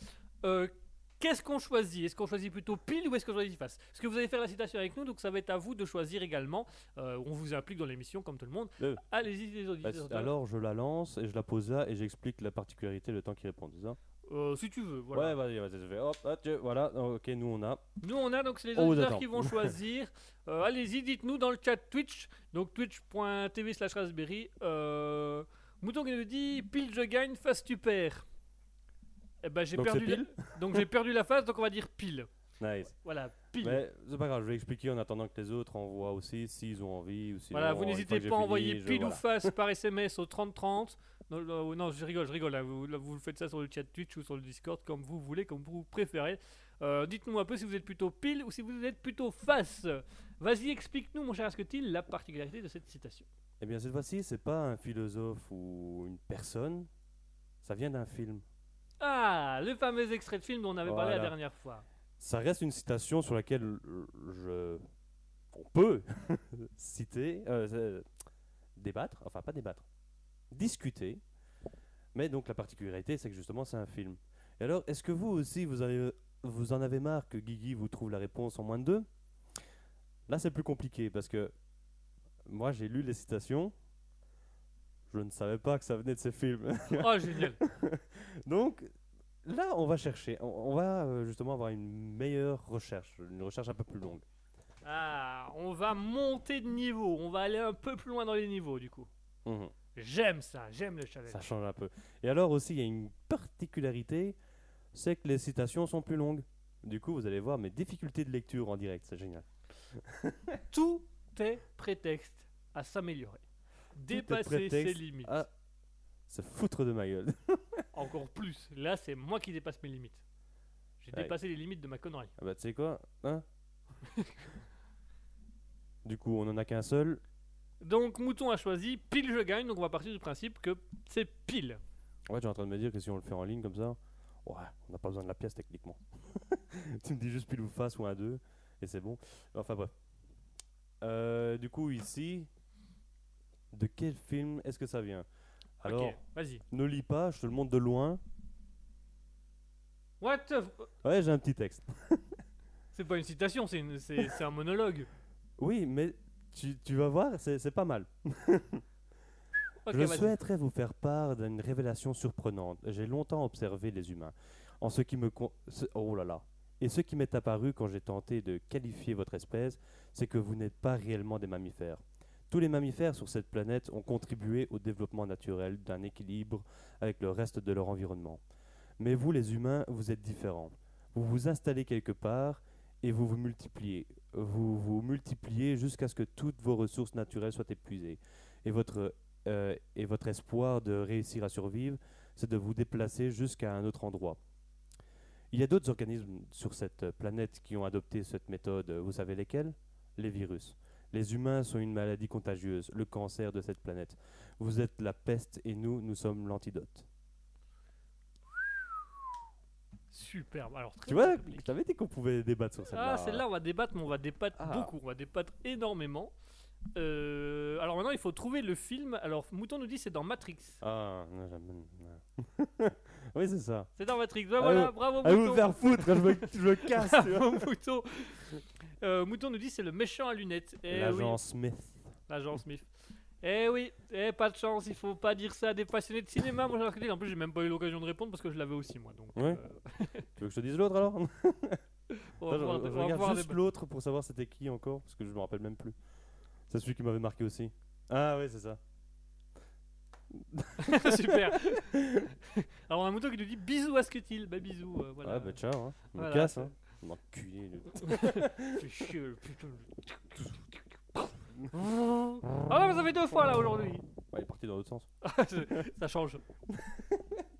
A: Qu'est-ce qu'on choisit? Est-ce qu'on choisit plutôt pile ou est-ce qu'on choisit face? Parce que vous allez faire la citation avec nous, donc ça va être à vous de choisir également. On vous implique dans l'émission comme tout le monde. Allez-y les
B: Bah,
A: auditeurs.
B: Alors, je la lance et je la pose là et j'explique la particularité, le temps qu'il répond, c'est ça
A: Euh, si tu veux, voilà.
B: Ouais, vas-y, vas-y, je hop, hop, voilà, ok, nous on a.
A: Nous, on a donc c'est les
B: vous
A: auditeurs
B: attend.
A: qui vont choisir. Euh, Allez-y, dites-nous dans le chat Twitch, donc twitch.tv slash raspberry. Euh, Mouton qui nous dit pile je gagne, face tu perds. Eh ben j'ai
B: Donc
A: perdu. la- Donc j'ai perdu la face, donc on va dire pile.
B: Nice.
A: Voilà, pile.
B: Mais c'est pas grave, je vais expliquer en attendant que les autres envoient aussi s'ils ont envie ou
A: voilà, vous n'hésitez pas à envoyer
B: je-
A: pile ou face par SMS au 3030. Non, non, non, je rigole, je rigole. là, vous, là, vous faites ça sur le chat Twitch ou sur le Discord comme vous voulez, comme vous préférez. Euh, Dites-nous un peu si vous êtes plutôt pile ou si vous êtes plutôt face. Vas-y, explique-nous, mon cher Asketil, la particularité de cette citation.
B: Eh bien, cette fois-ci, c'est pas un philosophe ou une personne, ça vient d'un film.
A: Ah, le fameux extrait de film dont on avait parlé la dernière fois.
B: Ça reste une citation sur laquelle euh, je. On peut citer. euh, euh, débattre, enfin pas débattre, discuter. Mais donc la particularité, c'est que justement, c'est un film. Et alors, est-ce que vous aussi, vous, avez, vous en avez marre que Guigui vous trouve la réponse en moins de deux? Là, c'est plus compliqué parce que moi, j'ai lu les citations. Je ne savais pas que ça venait de ces films.
A: Oh, génial.
B: Donc là, on va chercher. On, on va euh, justement avoir une meilleure recherche, une recherche un peu plus longue.
A: Ah, on va monter de niveau. On va aller un peu plus loin dans les niveaux, du coup.
B: Mhm.
A: J'aime ça, j'aime le challenge.
B: Ça change un peu. Et alors aussi, il y a une particularité, c'est que les citations sont plus longues. Du coup, vous allez voir mes difficultés de lecture en direct, c'est génial.
A: Tout est prétexte à s'améliorer. Dépasser ses limites.
B: Se foutre de ma gueule.
A: Encore plus. Là, c'est moi qui dépasse mes limites. J'ai
B: Ouais.
A: dépassé les limites de ma connerie.
B: Ah bah tu sais quoi Hein? Du coup, on en a qu'un seul.
A: Donc, Mouton a choisi pile je gagne. Donc, on va partir du principe que c'est pile.
B: En fait, j'ai en train de me dire que si on le fait en ligne comme ça, ouais, on n'a pas besoin de la pièce techniquement. tu me dis juste pile ou face ou un 2 et c'est bon. Enfin bref. Euh, du coup, ici, de quel film est-ce que ça vient? Alors,
A: vas-y.
B: ne lis pas, je te le montre de loin.
A: What the f-
B: Ouais, j'ai un petit texte.
A: C'est pas une citation, c'est une- c'est c'est un monologue.
B: Oui, mais tu, tu vas voir, c'est c'est pas mal. Je
A: vas-y.
B: souhaiterais vous faire part d'une révélation surprenante. J'ai longtemps observé les humains. En ce qui me con- ce- Oh là là. Et ce qui m'est apparu quand j'ai tenté de qualifier votre espèce, c'est que vous n'êtes pas réellement des mammifères. Tous les mammifères sur cette planète ont contribué au développement naturel d'un équilibre avec le reste de leur environnement. Mais vous, les humains, vous êtes différents. Vous vous installez quelque part et vous vous multipliez. Vous vous multipliez jusqu'à ce que toutes vos ressources naturelles soient épuisées. Et votre, euh, et votre espoir de réussir à survivre, c'est de vous déplacer jusqu'à un autre endroit. Il y a d'autres organismes sur cette planète qui ont adopté cette méthode. Vous savez lesquels? Les virus. Les humains sont une maladie contagieuse, le cancer de cette planète. Vous êtes la peste et nous, nous sommes l'antidote.
A: Superbe. Alors, très
B: Tu vois, je t'avais dit qu'on pouvait débattre sur celle-là.
A: Ah, celle-là, on va débattre, mais on va débattre
B: Ah.
A: beaucoup. On va débattre énormément. Euh, alors maintenant, il faut trouver le film. Alors, Mouton nous dit c'est dans Matrix.
B: Ah, non, oui, c'est ça.
A: C'est dans Matrix. Ben
B: Ah
A: voilà,
B: oui.
A: bravo
B: Allez vous
A: Mouton.
B: faire foutre, je me, je me casse.
A: Bravo, Mouton. Euh, Mouton nous dit c'est le méchant à lunettes. Eh oui,
B: L'agent Smith.
A: l'agent Smith. Eh oui, eh, pas de chance, il faut pas dire ça à des passionnés de cinéma. Moi, j'ai. En plus, j'ai même pas eu l'occasion de répondre parce que je l'avais aussi, moi. Donc,
B: Ouais.
A: euh,
B: Tu veux que je te dise l'autre alors?
A: On va
B: Attends, je,
A: va
B: regarde juste l'autre pour savoir c'était qui encore, parce que je me rappelle même plus. C'est celui qui m'avait marqué aussi. Ah ouais, c'est ça.
A: Super. Alors, on a un Mouton qui nous dit bisous à ce que il. Bah, bisous. euh, voilà.
B: Ouais, bah ciao, hein. Me
A: Voilà,
B: casse, hein.
A: Fais chier, le putain. Ah non, mais ça fait deux fois là aujourd'hui.
B: Ouais, il est parti dans l'autre sens.
A: ça change.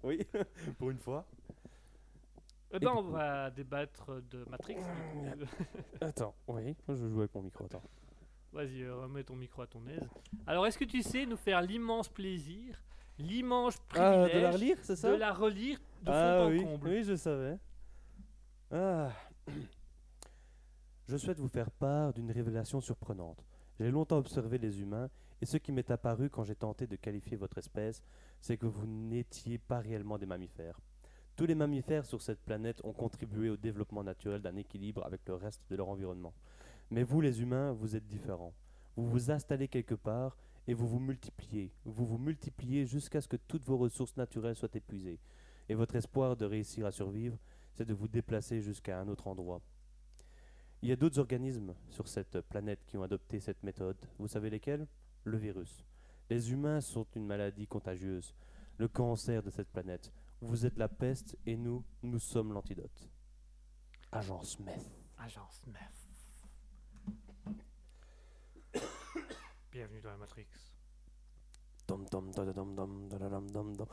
B: Oui, pour une fois.
A: Eh ben, on va débattre de Matrix. du coup.
B: Attends, oui, je joue avec mon micro, attends.
A: Vas-y, euh, remets ton micro à ton aise. Alors, est-ce que tu sais nous faire l'immense plaisir, l'immense
B: Ah,
A: privilège
B: de la relire, c'est ça
A: de la relire de fond
B: Ah
A: en
B: oui,
A: comble
B: oui, je savais. Ah. Je souhaite vous faire part d'une révélation surprenante. J'ai longtemps observé les humains, et ce qui m'est apparu quand j'ai tenté de qualifier votre espèce, c'est que vous n'étiez pas réellement des mammifères. Tous les mammifères sur cette planète ont contribué au développement naturel d'un équilibre avec le reste de leur environnement. Mais vous, les humains, vous êtes différents. Vous vous installez quelque part et vous vous multipliez. Vous vous multipliez jusqu'à ce que toutes vos ressources naturelles soient épuisées. Et votre espoir de réussir à survivre, c'est de vous déplacer jusqu'à un autre endroit. Il y a d'autres organismes sur cette planète qui ont adopté cette méthode. Vous savez lesquels? Le virus. Les humains sont une maladie contagieuse, le cancer de cette planète. Vous êtes la peste et nous, nous sommes l'antidote. Agent Smith.
A: Agent Smith. Bienvenue dans la Matrix.
B: Dom dom dom dom dom dom dom dom.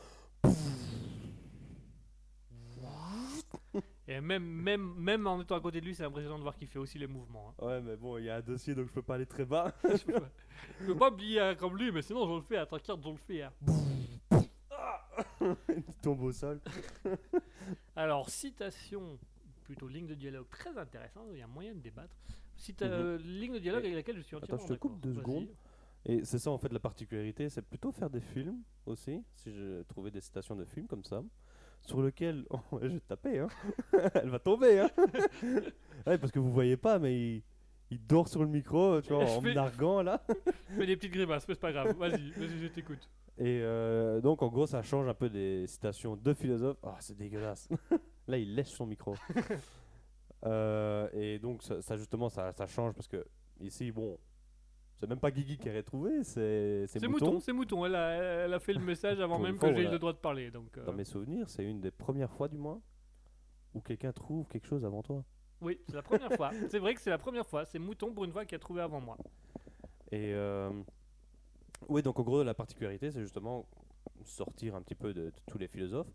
A: Et même, même, même en étant à côté de lui, c'est impressionnant de voir qu'il fait aussi les mouvements. hein.
B: Ouais, mais bon, il y a un dossier donc je peux pas aller très bas.
A: je, peux pas, je peux pas plier hein, comme lui, mais sinon je le fais. À ta carte, je le fais. hein.
B: il tombe au sol.
A: Alors, citation, plutôt ligne de dialogue très intéressante, il y a moyen de débattre. Cita
B: Mhm.
A: euh, ligne de dialogue
B: Et-
A: avec laquelle je suis entièrement
B: Attends, je te coupe
A: d'accord.
B: deux
A: Vas-y.
B: secondes. Et c'est ça en fait la particularité, c'est plutôt faire des films aussi, si je trouvais des citations de films comme ça, sur lequel oh, je vais te taper, hein. elle va tomber, hein. ouais, parce que vous voyez pas, mais il, il dort sur le micro, tu vois,
A: Je
B: en
A: fais-
B: me narguant là.
A: Je fais des petites grimaces, mais c'est pas grave. Vas-y, vas-y, je t'écoute.
B: Et euh, donc en gros, ça change un peu des citations de philosophes. Ah, c'est dégueulasse. là, il lèche son micro. Euh, et donc ça, ça, justement, ça, ça change parce que ici, bon. C'est même pas Guigui qui a retrouvé, c'est c'est
A: C'est
B: Mouton.
A: mouton, c'est mouton. Elle a, elle a fait le message avant même
B: fois,
A: que j'ai eu
B: voilà.
A: le droit de parler. Donc, euh,
B: Dans mes souvenirs, c'est une des premières fois du moins où quelqu'un trouve quelque chose avant toi.
A: oui, c'est la première fois. C'est vrai que c'est la première fois. C'est mouton pour une fois qui a trouvé avant moi.
B: Et euh, oui, donc en gros, la particularité, c'est justement sortir un petit peu de, de tous les philosophes.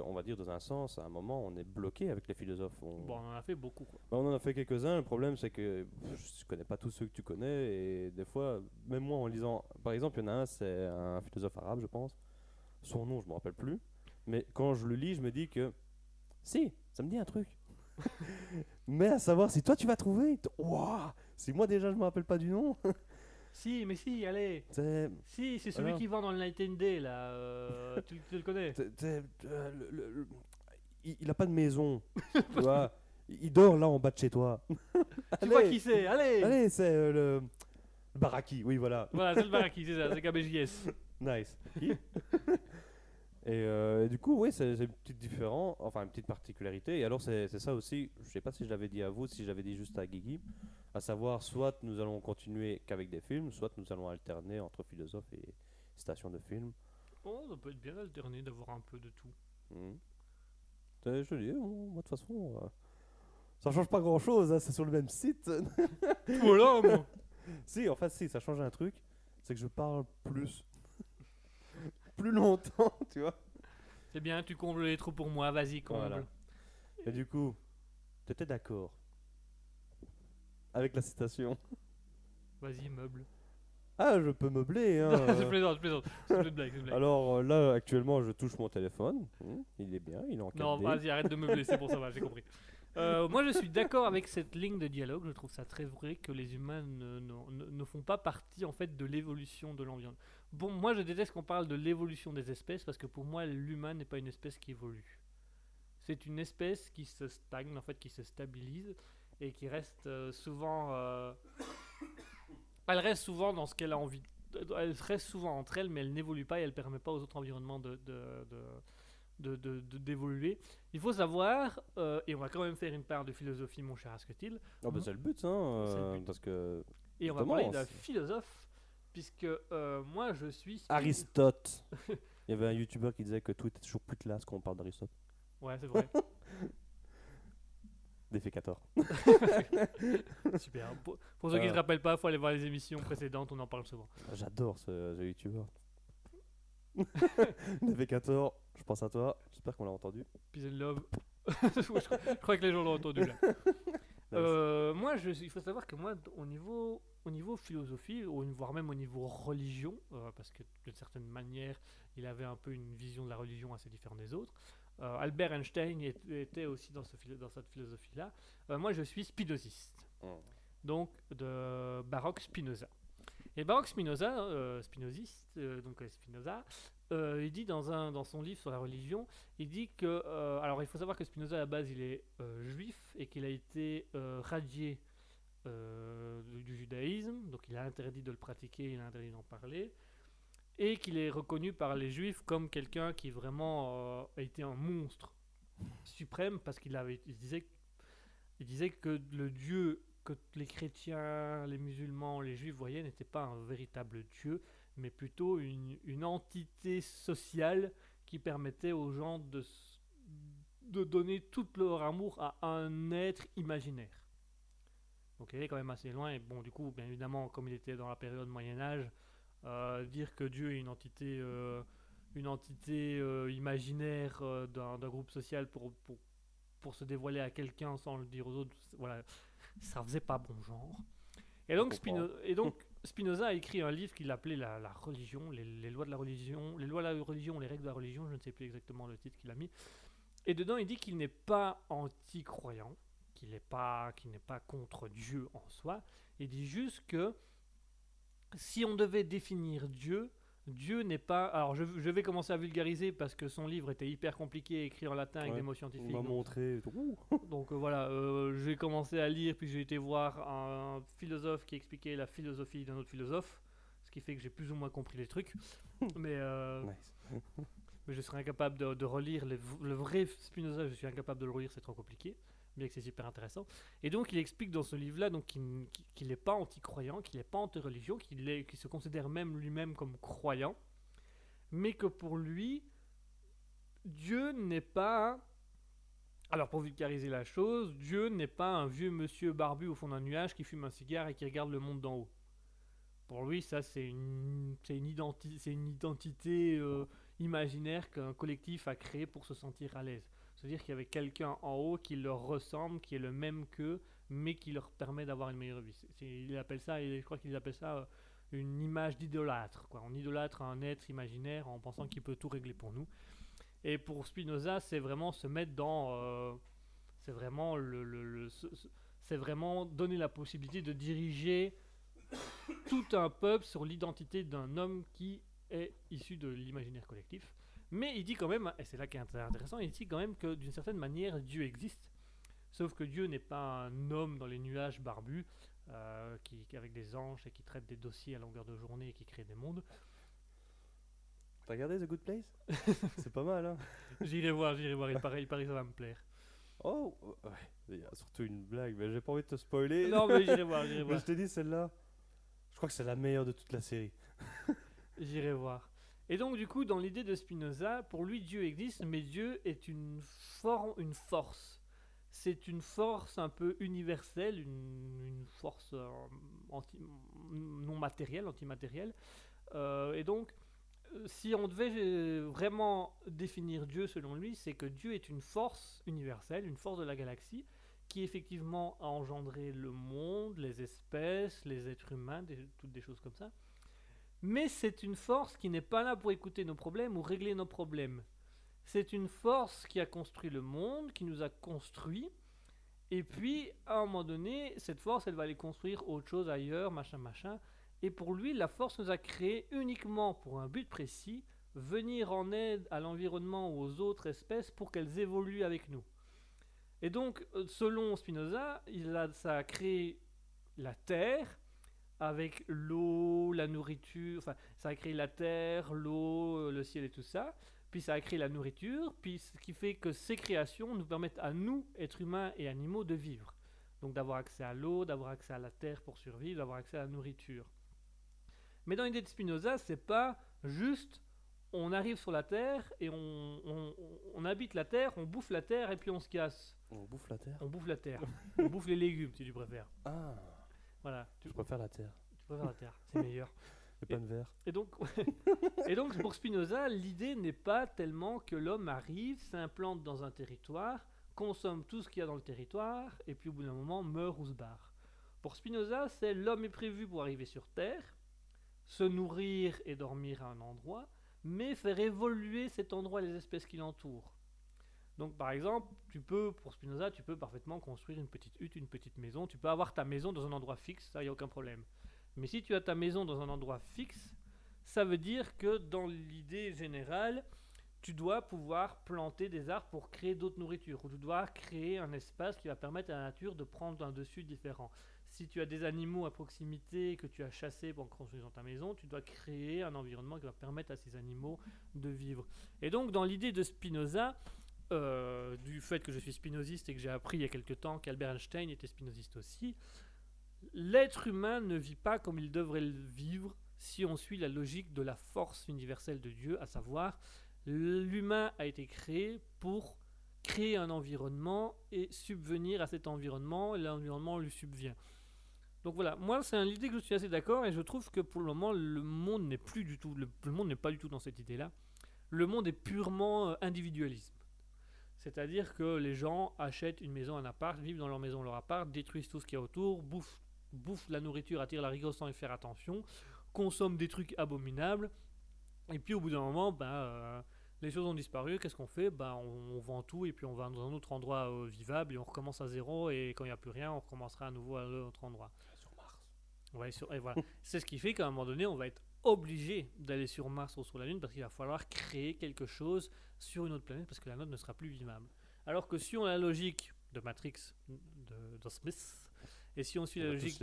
B: Qu'on va dire, dans un sens, à un moment, on est bloqué avec les philosophes. On,
A: Bon, on en a fait beaucoup. Quoi.
B: Bah, on en a fait quelques-uns. Le problème, c'est que pff, je connais pas tous ceux que tu connais. Et des fois, même moi, en lisant. Par exemple, il y en a un, c'est un philosophe arabe, je pense. Son nom, je me rappelle plus. Mais quand je le lis, je me dis que. Si, ça me dit un truc. mais à savoir, si toi tu vas trouver. Ouah Si moi déjà je me rappelle pas du nom.
A: Si, mais si, allez. Si, c'est celui
B: Alors
A: qui vend dans le Night and Day, là. euh, tu, tu le connais
B: t'es- t'es- euh, le- le- le- il, il a pas de maison. tu vois Il dort là en bas de chez toi.
A: Tu vois qui c'est Allez,
B: Allez, c'est euh, le. le Baraki, oui, voilà.
A: Voilà, c'est le Baraki, c'est ça, c'est KBJS.
B: Nice. Qui? Et, euh, et du coup, oui, c'est une petite différence, enfin une petite particularité. Et alors, c'est ça aussi, je sais pas si je l'avais dit à vous, si je l'avais dit juste à Guigui, à savoir, soit nous allons continuer qu'avec des films, soit nous allons alterner entre philosophe et station de films.
A: Oh, ça peut être bien alterné d'avoir un peu de tout.
B: Mhm. C'est- dis, oh, moi de toute façon, euh, ça change pas grand chose, c'est sur le même site.
A: voilà, moi.
B: si, en fait, si, ça change un truc, c'est que je parle plus. Plus longtemps, tu vois.
A: C'est bien, tu combles les trous pour moi, vas-y, comble.
B: Voilà. Et du coup, t'étais d'accord avec la citation
A: Vas-y, meuble.
B: Ah, je peux meubler, hein.
A: je plaisante, je plaisante. C'est une blague, c'est une blague.
B: Alors euh, là, actuellement, je touche mon téléphone. Hmm, il est bien, il est en 4D.
A: Non, vas-y, arrête de meubler, c'est bon, ça va, j'ai compris. Euh, moi, je suis d'accord avec cette ligne de dialogue. Je trouve ça très vrai que les humains ne, font pas partie en fait de l'évolution de l'environnement. Bon, moi, je déteste qu'on parle de l'évolution des espèces parce que pour moi, l'humain n'est pas une espèce qui évolue. C'est une espèce qui se stagne, en fait, qui se stabilise et qui reste euh, souvent. euh, Elle reste souvent dans ce qu'elle a envie. Elle reste souvent entre elles, mais elle n'évolue pas et elle permet pas aux autres environnements de- de- de- de- d'évoluer. Il faut savoir, euh, et on va quand même faire une part de philosophie, mon cher Asketil,
B: Ah bah, c'est le but, hein, euh,
A: C'est le but.
B: parce que
A: et on va parler d'un philosophe, puisque euh, moi je suis.
B: Aristote. Il y avait un youtubeur qui disait que tout était toujours plus classe quand on parle d'Aristote.
A: Ouais, c'est vrai.
B: Défécateur.
A: Super. Pour, pour ceux qui ne se rappellent pas, il faut aller voir les émissions précédentes, on en parle souvent.
B: J'adore ce, ce youtubeur. Défécateur, je pense à toi. J'espère qu'on l'a entendu.
A: Peace and love. je, crois- je crois que les gens l'ont entendu là. Euh, moi, je, il faut savoir que moi, au niveau, au niveau philosophie, ou voire même au niveau religion, euh, parce que d'une certaine manière, il avait un peu une vision de la religion assez différente des autres. euh, Albert Einstein est- était aussi dans, ce philo- dans cette philosophie-là. Moi, je suis spinoziste,
B: Mm.
A: donc de Baroque Spinoza. Et Baroque Spinoza, euh, spinoziste, euh, donc euh, Spinoza, il dit dans, un, dans son livre sur la religion, il dit que. alors, il faut savoir que Spinoza, à la base, il est juif et qu'il a été radié du, du judaïsme, donc il a interdit de le pratiquer, il a interdit d'en parler, et qu'il est reconnu par les juifs comme quelqu'un qui vraiment a été un monstre suprême parce qu'il avait, il disait, il disait que le Dieu que les chrétiens, les musulmans, les juifs voyaient n'était pas un véritable Dieu, mais plutôt une, entité sociale qui permettait aux gens de, donner tout leur amour à un être imaginaire. Donc il est quand même assez loin, et bon, du coup, bien évidemment, comme il était dans la période Moyen-Âge, euh, dire que Dieu est une entité, euh, une entité euh, imaginaire d'un groupe social pour, pour, pour se dévoiler à quelqu'un sans le dire aux autres, voilà, ça faisait pas bon genre. Et donc,
B: Je comprends.
A: Spino- et donc Spinoza a écrit un livre qu'il appelait la, la religion, les, les lois de la religion, les lois de la religion, les règles de la religion, je ne sais plus exactement le titre qu'il a mis. Et dedans, il dit qu'il n'est pas anti-croyant, qu'il n'est pas, qu'il n'est pas contre Dieu en soi. Il dit juste que si on devait définir Dieu, Dieu n'est pas. Alors, je, je vais commencer à vulgariser parce que son livre était hyper compliqué, écrit en latin avec
B: Ouais,
A: des mots
B: Il
A: scientifiques.
B: m'a
A: donc-
B: montré. Ouh.
A: donc euh, voilà, euh, j'ai commencé à lire, puis j'ai été voir un philosophe qui expliquait la philosophie d'un autre philosophe, ce qui fait que j'ai plus ou moins compris les trucs. mais, euh, mais je serais incapable de, de relire les le vrai Spinoza, je suis incapable de le relire, c'est trop compliqué, bien que c'est super intéressant. Et donc il explique dans ce livre-là donc qu'il n'est pas anti-croyant, qu'il n'est pas anti-religion, qu'il se considère même lui-même comme croyant, mais que pour lui, Dieu n'est pas alors pour vulgariser la chose, Dieu n'est pas un vieux monsieur barbu au fond d'un nuage qui fume un cigare et qui regarde le monde d'en haut. Pour lui, ça c'est une identité euh, imaginaire qu'un collectif a créée pour se sentir à l'aise. C'est-à-dire qu'il y avait quelqu'un en haut qui leur ressemble, qui est le même qu'eux, mais qui leur permet d'avoir une meilleure vie. C'est- c'est- il appelle ça, je crois qu'il appelle ça euh, une image d'idolâtre. On idolâtre un être imaginaire en pensant qu'il peut tout régler pour nous. Et pour Spinoza, c'est vraiment se mettre dans. euh, c'est vraiment le, le- le- ce- ce- c'est vraiment donner la possibilité de diriger tout un peuple sur l'identité d'un homme qui est issu de l'imaginaire collectif. Mais il dit quand même, et c'est là qui est int- intéressant, il dit quand même que d'une certaine manière, Dieu existe. Sauf que Dieu n'est pas un homme dans les nuages barbus, euh, qui, avec des anges et qui traite des dossiers à longueur de journée et qui crée des mondes.
B: T'as regardé The Good Place? C'est pas mal, hein
A: J'irai voir, j'irai voir. Il paraît, il paraît que ça va me plaire.
B: Oh Ouais, il y a surtout une blague, mais j'ai pas envie de te spoiler.
A: Non, mais j'irai voir, j'irai
B: Mais
A: voir.
B: je t'ai dit, celle-là, je crois que c'est la meilleure de toute la série.
A: J'irai voir. Et donc, du coup, dans l'idée de Spinoza, pour lui, Dieu existe, mais Dieu est une, forme, une force. C'est une force un peu universelle, une, force euh, non matérielle, antimatérielle. Euh, et donc, euh, si on devait vraiment définir Dieu selon lui, c'est que Dieu est une force universelle, une force de la galaxie, qui effectivement a engendré le monde, les espèces, les êtres humains, toutes des choses comme ça. Mais c'est une force qui n'est pas là pour écouter nos problèmes ou régler nos problèmes. C'est une force qui a construit le monde, qui nous a construits. Et puis, à un moment donné, cette force, elle va aller construire autre chose ailleurs, machin, machin. Et pour lui, la force nous a créés uniquement pour un but précis, venir en aide à l'environnement ou aux autres espèces pour qu'elles évoluent avec nous. Et donc, euh, selon Spinoza, il a, ça a créé la Terre, avec l'eau, la nourriture, enfin, ça a créé la terre, l'eau, euh, le ciel et tout ça. Puis ça a créé la nourriture, puis ce qui fait que ces créations nous permettent à nous, êtres humains et animaux, de vivre. Donc d'avoir accès à l'eau, d'avoir accès à la terre pour survivre, d'avoir accès à la nourriture. Mais dans l'idée de Spinoza, c'est pas juste on arrive sur la terre et on, on- on habite la terre, on bouffe la terre et puis on se casse.
B: On bouffe la terre
A: On bouffe la terre. on bouffe les légumes si tu préfères.
B: Ah,
A: Voilà, tu,
B: je préfère la terre.
A: tu préfères la terre, c'est meilleur.
B: Le verre.
A: Et donc, et donc pour Spinoza, l'idée n'est pas tellement que l'homme arrive, s'implante dans un territoire, consomme tout ce qu'il y a dans le territoire, et puis au bout d'un moment meurt ou se barre. Pour Spinoza, c'est l'homme est prévu pour arriver sur Terre, se nourrir et dormir à un endroit, mais faire évoluer cet endroit et les espèces qui l'entourent. Donc par exemple, tu peux, pour Spinoza, tu peux parfaitement construire une petite hutte, une petite maison, tu peux avoir ta maison dans un endroit fixe, ça, il n'y a aucun problème. Mais si tu as ta maison dans un endroit fixe, ça veut dire que dans l'idée générale, tu dois pouvoir planter des arbres pour créer d'autres nourritures, ou tu dois créer un espace qui va permettre à la nature de prendre un dessus différent. Si tu as des animaux à proximité que tu as chassés pour construire ta maison, tu dois créer un environnement qui va permettre à ces animaux de vivre. Et donc, dans l'idée de Spinoza, euh, du fait que je suis spinoziste et que j'ai appris il y a quelque temps qu'Albert Einstein était spinoziste aussi, l'être humain ne vit pas comme il devrait le vivre si on suit la logique de la force universelle de Dieu, à savoir l'humain a été créé pour créer un environnement et subvenir à cet environnement, et l'environnement lui subvient. Donc voilà, moi c'est une idée que je suis assez d'accord et je trouve que pour le moment le monde n'est plus du tout, le, monde n'est pas du tout dans cette idée-là. Le monde est purement euh, individualisme. C'est-à-dire que les gens achètent une maison, un appart, vivent dans leur maison, leur appart, détruisent tout ce qu'il y a autour, bouffent, bouffent la nourriture, attirent la rigueur sans y faire attention, consomment des trucs abominables, et puis au bout d'un moment, ben, euh, les choses ont disparu, qu'est-ce qu'on fait? Ben, on, on vend tout et puis on va dans un autre endroit euh, vivable et on recommence à zéro et quand il n'y a plus rien, on recommencera à nouveau à un autre endroit.
B: Sur Mars.
A: Aller sur- et voilà. C'est ce qui fait qu'à un moment donné, on va être obligé d'aller sur Mars ou sur la Lune parce qu'il va falloir créer quelque chose sur une autre planète parce que la nôtre ne sera plus vivable. Alors que si on a la logique de Matrix, de, de Smith, et si on suit
B: On
A: la logique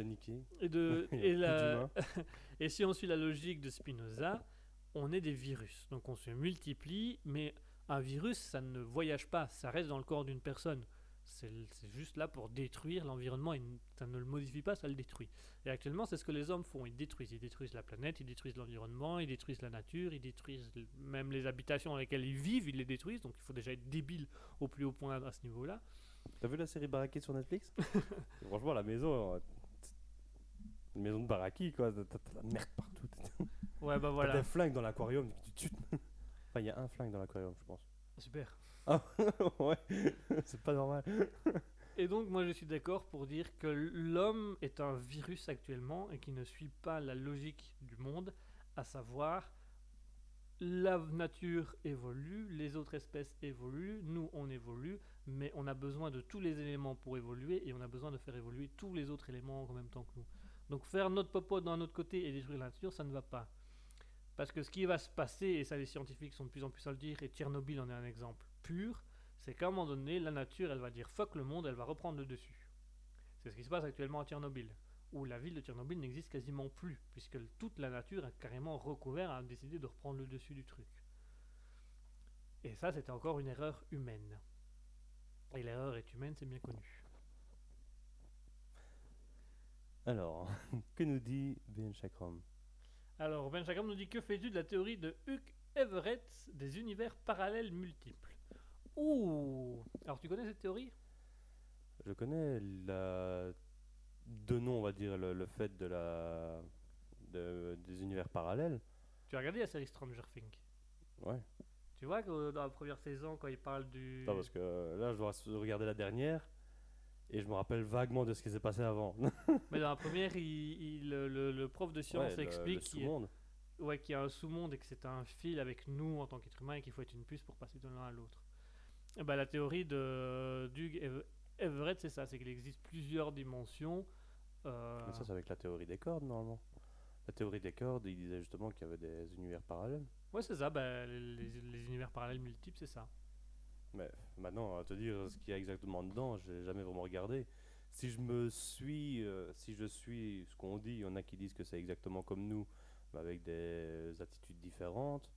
A: et, de, la- et si on suit la logique de Spinoza, on est des virus. Donc on se multiplie, mais un virus, ça ne voyage pas, ça reste dans le corps d'une personne. C'est juste là pour détruire l'environnement, et ça ne le modifie pas, ça le détruit. Et actuellement, c'est ce que les hommes font. Ils détruisent. Ils détruisent la planète, ils détruisent l'environnement, ils détruisent la nature, ils détruisent même les habitations dans lesquelles ils vivent, ils les détruisent. Donc il faut déjà être débile au plus haut point à ce niveau-là.
B: T'as vu la série Baraki sur Netflix? Franchement, la maison. euh, Une maison de Baraki, quoi. T'as t'as de la merde partout.
A: Ouais, bah
B: T'as
A: voilà.
B: des flingues dans l'aquarium. tu- tu- Enfin, il y a un flingue dans l'aquarium, je pense.
A: Super.
B: ouais, c'est pas normal.
A: Et donc, moi, je suis d'accord pour dire que l'homme est un virus actuellement et qui ne suit pas la logique du monde, à savoir la nature évolue, les autres espèces évoluent, nous on évolue, mais on a besoin de tous les éléments pour évoluer et on a besoin de faire évoluer tous les autres éléments en même temps que nous. Donc faire notre popote d'un autre côté et détruire la nature, ça ne va pas. Parce que ce qui va se passer, et ça les scientifiques sont de plus en plus à le dire, et Tchernobyl en est un exemple pur, c'est qu'à un moment donné, la nature, elle va dire fuck le monde, elle va reprendre le dessus. C'est ce qui se passe actuellement à Tchernobyl, où la ville de Tchernobyl n'existe quasiment plus, puisque toute la nature a carrément recouvert, a décidé de reprendre le dessus du truc. Et ça, c'était encore une erreur humaine. Et l'erreur est humaine, c'est bien connu.
B: Alors, que nous dit Ben Chakram?
A: Alors, Ben nous dit Que fais-tu de la théorie de Hugh Everett des univers parallèles multiples? Ouh Alors, tu connais cette théorie?
B: Je connais la... de nom, on va dire, le, le fait de la... de- des univers parallèles.
A: Tu as regardé la série Stranger Things?
B: Ouais.
A: Tu vois que dans la première saison, quand il parle du.
B: Attends, parce que euh, là, je dois regarder la dernière. Et je me rappelle vaguement de ce qui s'est passé avant.
A: Mais dans la première, il, il- le, le- le prof de
B: Ouais, le-
A: explique qu'il y, a-
B: sous-monde.
A: ouais, qu'il y a un sous-monde et que c'est un fil avec nous en tant qu'être humain et qu'il faut être une puce pour passer de l'un à l'autre. Ben, la théorie de Ev- Everett, c'est ça c'est qu'il existe plusieurs dimensions. euh,
B: Mais ça, c'est avec la théorie des cordes, normalement. La théorie des cordes, il disait justement qu'il y avait des univers parallèles.
A: ouais, c'est ça, les, les univers parallèles multiples, c'est ça.
B: Mais maintenant, à te dire ce qu'il y a exactement dedans, j'ai jamais vraiment regardé. Si je me suis, euh, si je suis ce qu'on dit, il y en a qui disent que c'est exactement comme nous, mais avec des attitudes différentes.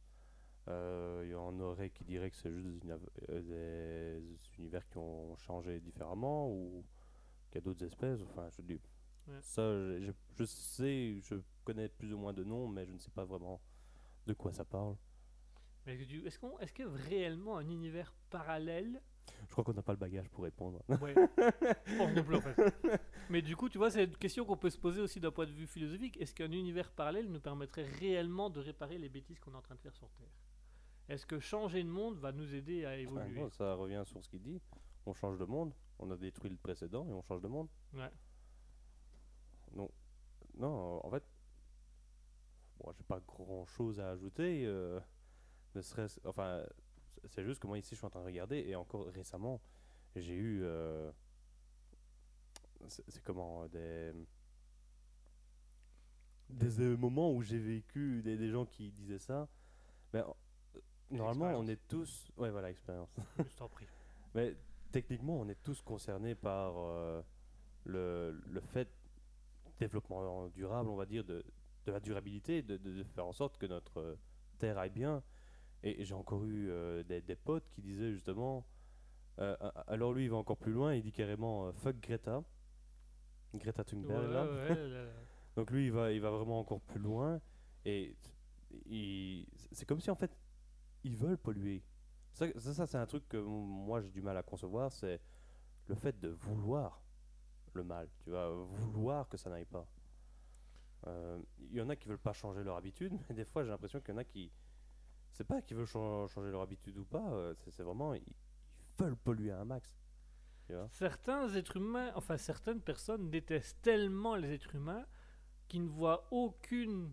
B: Euh, Il y en aurait qui diraient que c'est juste des, euh, des univers qui ont changé différemment ou qu'il y a d'autres espèces. Enfin, je dis.
A: Ouais.
B: Ça, je, je- je sais, je connais plus ou moins de noms, mais je ne sais pas vraiment de quoi ça parle.
A: Mais est-ce qu'on, est-ce que réellement un univers parallèle?
B: Je crois qu'on n'a pas le bagage pour répondre.
A: Ouais, je pense en fait. Mais du coup, tu vois, c'est une question qu'on peut se poser aussi d'un point de vue philosophique. Est-ce qu'un univers parallèle nous permettrait réellement de réparer les bêtises qu'on est en train de faire sur Terre? Est-ce que changer de monde va nous aider à
B: Ah,
A: évoluer?
B: non, ça revient sur ce qu'il dit. On change de monde. On a détruit le précédent et on change de monde.
A: Ouais.
B: Non, non en fait, bon, j'ai pas grand chose à ajouter. euh, ne serait-ce, enfin, c'est- juste que moi ici je suis en train de regarder et encore récemment, j'ai eu, euh, c'est comment euh, des des euh, moments où j'ai vécu des, des gens qui disaient ça. Mais euh, normalement, on est tous, ouais, voilà, expérience.
A: Je t'en prie.
B: Mais techniquement, on est tous concernés par euh, le, le fait, développement durable, on va dire, de, de la durabilité, de, de- de faire en sorte que notre Terre aille bien. Et, j'ai encore eu euh, des, des potes qui disaient justement, euh, a- alors lui il va encore plus loin, il dit carrément euh, fuck Greta. Greta
A: Ouais,
B: Thunberg, là.
A: ouais, là, là.
B: Donc lui, il va, il va vraiment encore plus loin. Et c'est comme si, en fait, ils veulent polluer. Ça, ça, ça, c'est un truc que moi, j'ai du mal à concevoir, c'est le fait de vouloir le mal. Tu vois, vouloir que ça n'aille pas. Euh, Il y en a qui veulent pas changer leur habitude, mais des fois, j'ai l'impression qu'il y en a qui... C'est pas qu'ils veulent chan- changer leur habitude ou pas, euh, c'est vraiment... Ils, ils veulent polluer un max. Tu vois?
A: Certains êtres humains, enfin certaines personnes détestent tellement les êtres humains qu'ils ne voient aucune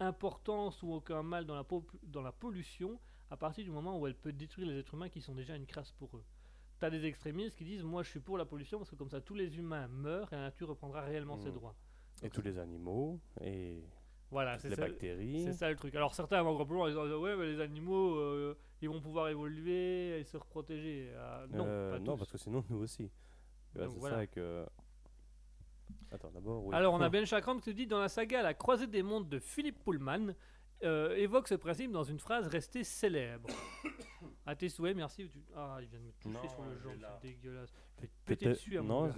A: importance ou aucun mal dans la, dans la pollution à partir du moment où elle peut détruire les êtres humains qui sont déjà une crasse pour eux. T'as des extrémistes qui disent moi je suis pour la pollution parce que comme ça tous les humains meurent et la nature reprendra réellement ses
B: Mm.
A: droits.
B: Et tous les animaux, et
A: Voilà, c'est ça,
B: bactéries.
A: c'est ça le truc. Alors certains vont encore plus loin en disant ouais mais les animaux euh, ils vont pouvoir évoluer et se reprotéger. Ah, non,
B: Euh,
A: pas
B: non,
A: tous.
B: parce que sinon, nous aussi. C'est
A: voilà.
B: ça que. Attends, d'abord, oui.
A: Alors, on a Ben Chakram qui te dit dans la saga La croisée des mondes de Philippe Pullman, euh, évoque ce principe dans une phrase restée célèbre. à tes souhaits, merci. Tu- Ah, il vient de me toucher
B: Non,
A: sur le jambe, c'est dégueulasse. Je vais te péter dessus à mon
B: Non.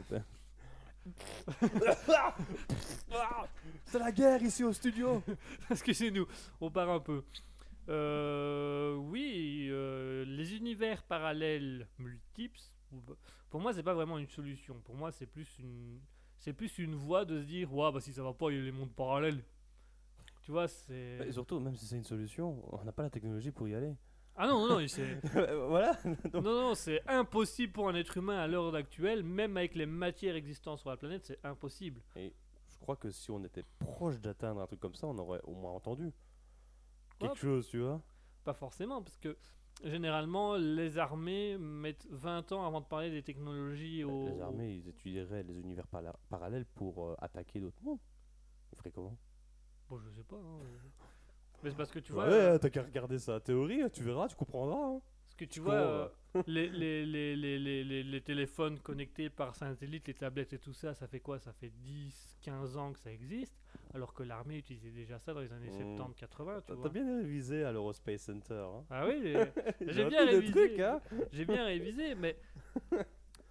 B: C'est la guerre ici au studio
A: Excusez-nous, on part un peu. Euh, oui, euh, les univers parallèles multiples, pour moi, c'est pas vraiment une solution. Pour moi, c'est plus une, c'est plus une voie de se dire, ouais, bah si ça va pas, il y a les mondes parallèles. Tu vois, c'est.
B: Et surtout, même si c'est une solution, on n'a pas la technologie pour y aller.
A: Ah non, non, non, c'est.
B: voilà
A: Non, non, c'est impossible pour un être humain à l'heure actuelle, même avec les matières existantes sur la planète, c'est impossible.
B: Je crois que si on était proche d'atteindre un truc comme ça, on aurait au moins entendu quelque chose, tu vois.
A: Pas forcément, parce que généralement, les armées mettent 20 ans avant de parler des technologies au.
B: Les armées, ils étudieraient les univers parallèles pour euh, attaquer d'autres mondes. Ils feraient comment?
A: Bon, je sais pas. hein. Mais c'est parce que tu
B: Ouais,
A: vois. euh,
B: t'as qu'à regarder sa théorie, tu verras, tu comprendras. hein.
A: Parce que tu vois, euh, les, les, les, les, les, les- les téléphones connectés par satellite, les tablettes et tout ça, ça fait quoi? Ça fait 10, 15 ans que ça existe, alors que l'armée utilisait déjà ça dans les années
B: Mm.
A: 70, 80, tu
B: T'as
A: vois.
B: t'as bien révisé à l'Eurospace Center. Hein.
A: Ah oui, j'ai-
B: J'ai
A: bien révisé.
B: trucs, hein.
A: j'ai bien révisé, mais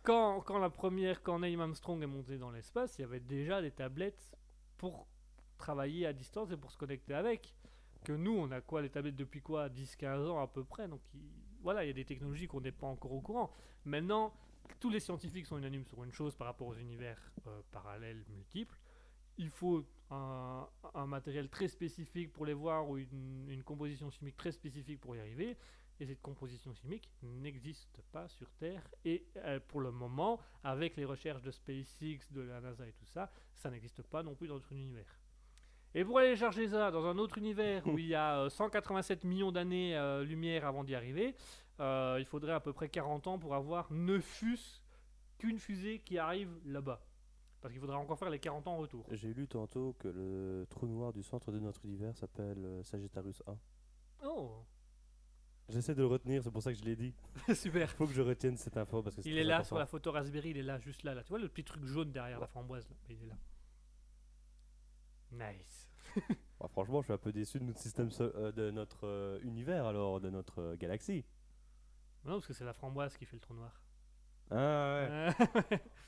A: quand, quand la première, quand Neil Armstrong est monté dans l'espace, il y avait déjà des tablettes pour travailler à distance et pour se connecter avec. Que nous, on a quoi les tablettes depuis quoi 10-15 ans à peu près. Donc il- voilà, il y a des technologies qu'on n'est pas encore au courant. Maintenant, tous les scientifiques sont unanimes sur une chose par rapport aux univers euh, parallèles multiples. Il faut un, matériel très spécifique pour les voir ou une, une composition chimique très spécifique pour y arriver. Et cette composition chimique n'existe pas sur Terre. Et euh, pour le moment, avec les recherches de SpaceX, de la NASA et tout ça, ça n'existe pas non plus dans notre univers. Et pour aller chercher ça dans un autre univers où il y a euh, 187 millions d'années-lumière avant d'y arriver, euh, il faudrait à peu près 40 ans pour avoir ne fût-ce qu'une fusée qui arrive là-bas. Parce qu'il faudrait encore faire les 40 ans en retour.
B: J'ai lu tantôt que le trou noir du centre de notre univers s'appelle euh, Sagittarius A.
A: Oh,
B: J'essaie de le retenir, c'est pour ça que je l'ai dit.
A: super.
B: Faut que je retienne cette info parce que
A: Il est là
B: important.
A: sur la photo Raspberry, il est là, juste là, là. Tu vois le petit truc jaune derrière la framboise là Il est là. Nice.
B: Bah, franchement, je suis un peu déçu de notre système, so- euh, de notre euh, univers alors, de notre euh, galaxie.
A: Non, parce que c'est la framboise qui fait le trou noir.
B: Ah ouais.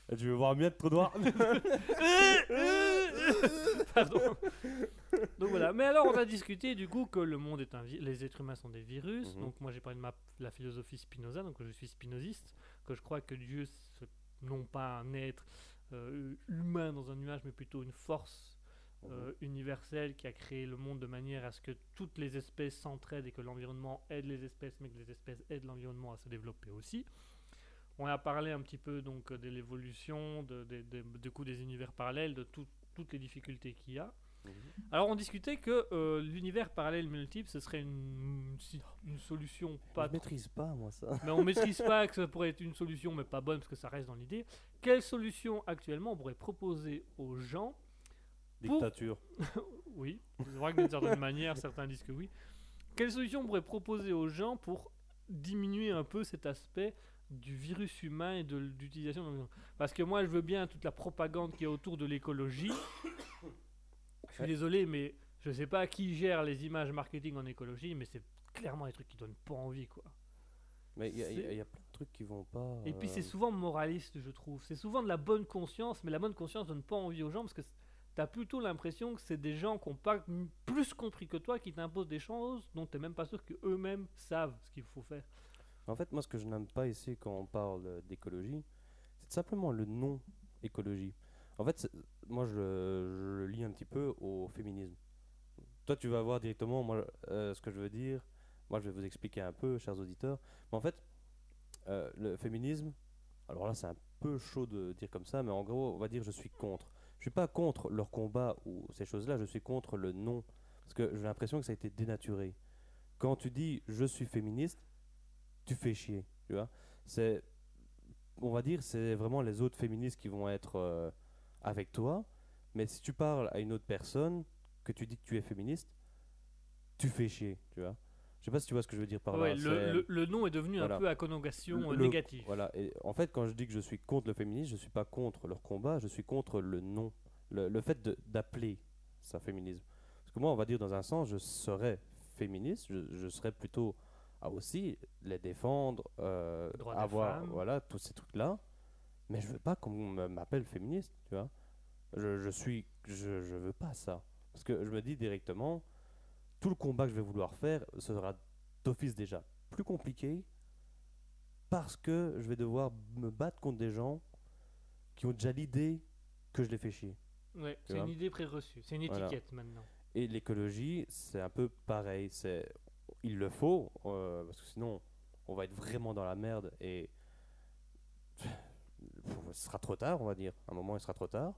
B: Tu veux voir mieux de trou noir?
A: Pardon. Donc voilà. Mais alors, on a discuté du coup que le monde est un les êtres humains sont des virus.
B: Mhm.
A: Donc moi, j'ai parlé de ma, la philosophie Spinoza, donc je suis spinoziste, que je crois que Dieu, c'est non pas un être humain dans un nuage, mais plutôt une force euh, universelle qui a créé le monde de manière à ce que toutes les espèces s'entraident et que l'environnement aide les espèces, mais que les espèces aident l'environnement à se développer aussi. On a parlé un petit peu donc de l'évolution, de, de- de- du coup des univers parallèles, de tout- toutes les difficultés qu'il y a.
B: Mhm.
A: Alors on discutait que euh, l'univers parallèle multiple, ce serait une, une, une solution pas
B: Je maîtrise pas moi ça.
A: mais on maîtrise pas que ça pourrait être une solution, mais pas bonne parce que ça reste dans l'idée. Quelle solution actuellement on pourrait proposer aux gens Pour-
B: Dictature.
A: Oui, c'est vrai que d'une certaine manière, certains disent que oui. Quelle solution on pourrait proposer aux gens pour diminuer un peu cet aspect du virus humain et de l'utilisation de l'environnement? Parce que moi, je veux bien toute la propagande qui est autour de l'écologie. Je suis désolé, mais je sais pas qui gère les images marketing en écologie, mais c'est clairement des trucs qui donnent pas envie, quoi.
B: Mais il y, a- y a plein de trucs qui vont pas.
A: Et puis c'est
B: euh,
A: souvent moraliste, je trouve. C'est souvent de la bonne conscience, mais la bonne conscience donne pas envie aux gens parce que tu as plutôt l'impression que c'est des gens qui n'ont pas plus compris que toi qui t'imposent des choses dont tu même pas sûr qu'eux-mêmes savent ce qu'il faut faire.
B: En fait, moi, ce que je n'aime pas ici quand on parle d'écologie, c'est simplement le nom écologie. En fait, moi, je le lis un petit peu au féminisme. Toi, tu vas voir directement moi, euh, ce que je veux dire. Moi, je vais vous expliquer un peu, chers auditeurs. Mais en fait, euh, le féminisme, alors là, c'est un peu chaud de dire comme ça, mais en gros, on va dire je suis contre. Je suis pas contre leur combat ou ces choses-là, je suis contre le nom. Parce que j'ai l'impression que ça a été dénaturé. Quand tu dis je suis féministe, tu fais chier, tu vois. C'est, on va dire, c'est vraiment les autres féministes qui vont être euh, avec toi. Mais si tu parles à une autre personne, que tu dis que tu es féministe, tu fais chier, tu vois. Je sais pas si tu vois ce que je veux dire par
A: Ouais,
B: là.
A: le,
B: c'est-
A: le- le nom est devenu
B: voilà.
A: un peu à connotation euh,
B: le-
A: négative.
B: Voilà. Et en fait, quand je dis que je suis contre le féminisme, je suis pas contre leur combat, je suis contre le nom, le, fait d'appeler ça féminisme. Parce que moi, on va dire dans un sens, je serais féministe, je, je serais plutôt à aussi les défendre, euh, avoir voilà tous ces trucs là. Mais je veux pas qu'on m'appelle féministe, tu vois. Je, je suis, je, je veux pas ça. Parce que je me dis directement, tout le combat que je vais vouloir faire sera d'office déjà plus compliqué parce que je vais devoir me battre contre des gens qui ont déjà l'idée que je les fais chier.
A: Ouais, c'est une idée pré-reçue, c'est une
B: Voilà.
A: étiquette maintenant.
B: Et l'écologie, c'est un peu pareil. C'est, il le faut, euh, parce que sinon, on va être vraiment dans la merde et ce sera trop tard, on va dire. À un moment, il sera trop tard.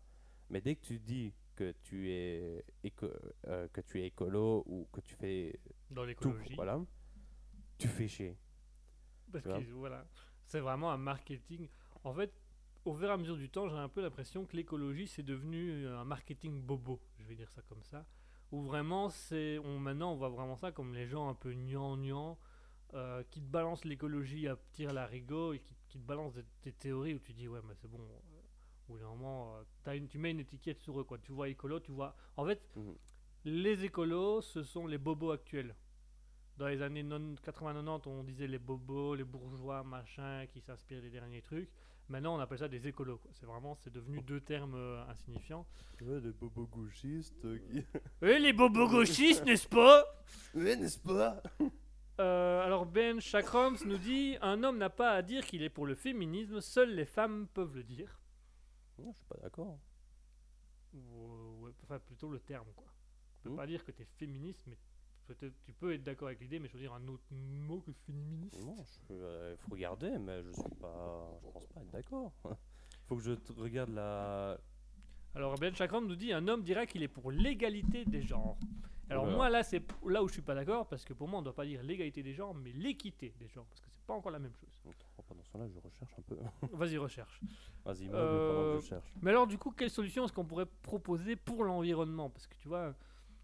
B: Mais dès que tu dis que tu es, éco- euh, que tu es écolo ou que tu fais
A: Dans
B: tout,
A: l'écologie.
B: voilà, tu fais chier.
A: Parce que voilà, c'est vraiment un marketing. En fait, au fur et à mesure du temps, j'ai un peu l'impression que l'écologie c'est devenu un marketing bobo, je vais dire ça comme ça. Où vraiment, c'est, on, maintenant, on voit vraiment ça comme les gens un peu gnangnan, euh, qui te balance l'écologie à tir larigot et qui, qui te balance des, des théories où tu dis ouais mais c'est bon. Au bout d'un moment, euh, une- tu mets une étiquette sur eux quoi. Tu vois écolo, tu vois. En fait,
B: Mhm.
A: les écolos, ce sont les bobos actuels. Dans les années 80-90, on disait les bobos, les bourgeois, machin, qui s'inspirent des derniers trucs. Maintenant, on appelle ça des écolos. quoi. C'est vraiment, c'est devenu deux termes euh, insignifiants.
B: Ouais, des bobos gauchistes euh, qui.
A: Et les bobos gauchistes, n'est-ce pas?
B: Ouais, n'est-ce pas?
A: Euh, alors Ben Chakrams nous dit un homme n'a pas à dire qu'il est pour le féminisme, seules les femmes peuvent le dire.
B: Non, je suis pas d'accord.
A: Ou, euh, ouais, enfin plutôt le terme quoi. Tu peux
B: Mhm.
A: pas dire que tu es féministe, mais peut-être tu peux être d'accord avec l'idée, mais choisir un autre mot que féministe.
B: Non, il faut regarder, mais je suis pas. Je pense pas être d'accord. faut que je regarde la.
A: Alors Ben Chakram nous dit un homme dira qu'il est pour l'égalité des genres. Alors
B: Voilà.
A: moi là c'est là où je suis pas d'accord parce que pour moi on doit pas dire l'égalité des genres mais l'équité des genres parce que c'est pas encore la même chose.
B: Pendant ce temps-là, je recherche un peu.
A: Vas-y recherche.
B: Vas-y, moi,
A: Euh,
B: je cherche.
A: Mais alors, du coup, quelle solution est-ce qu'on pourrait proposer pour l'environnement? Parce que tu vois,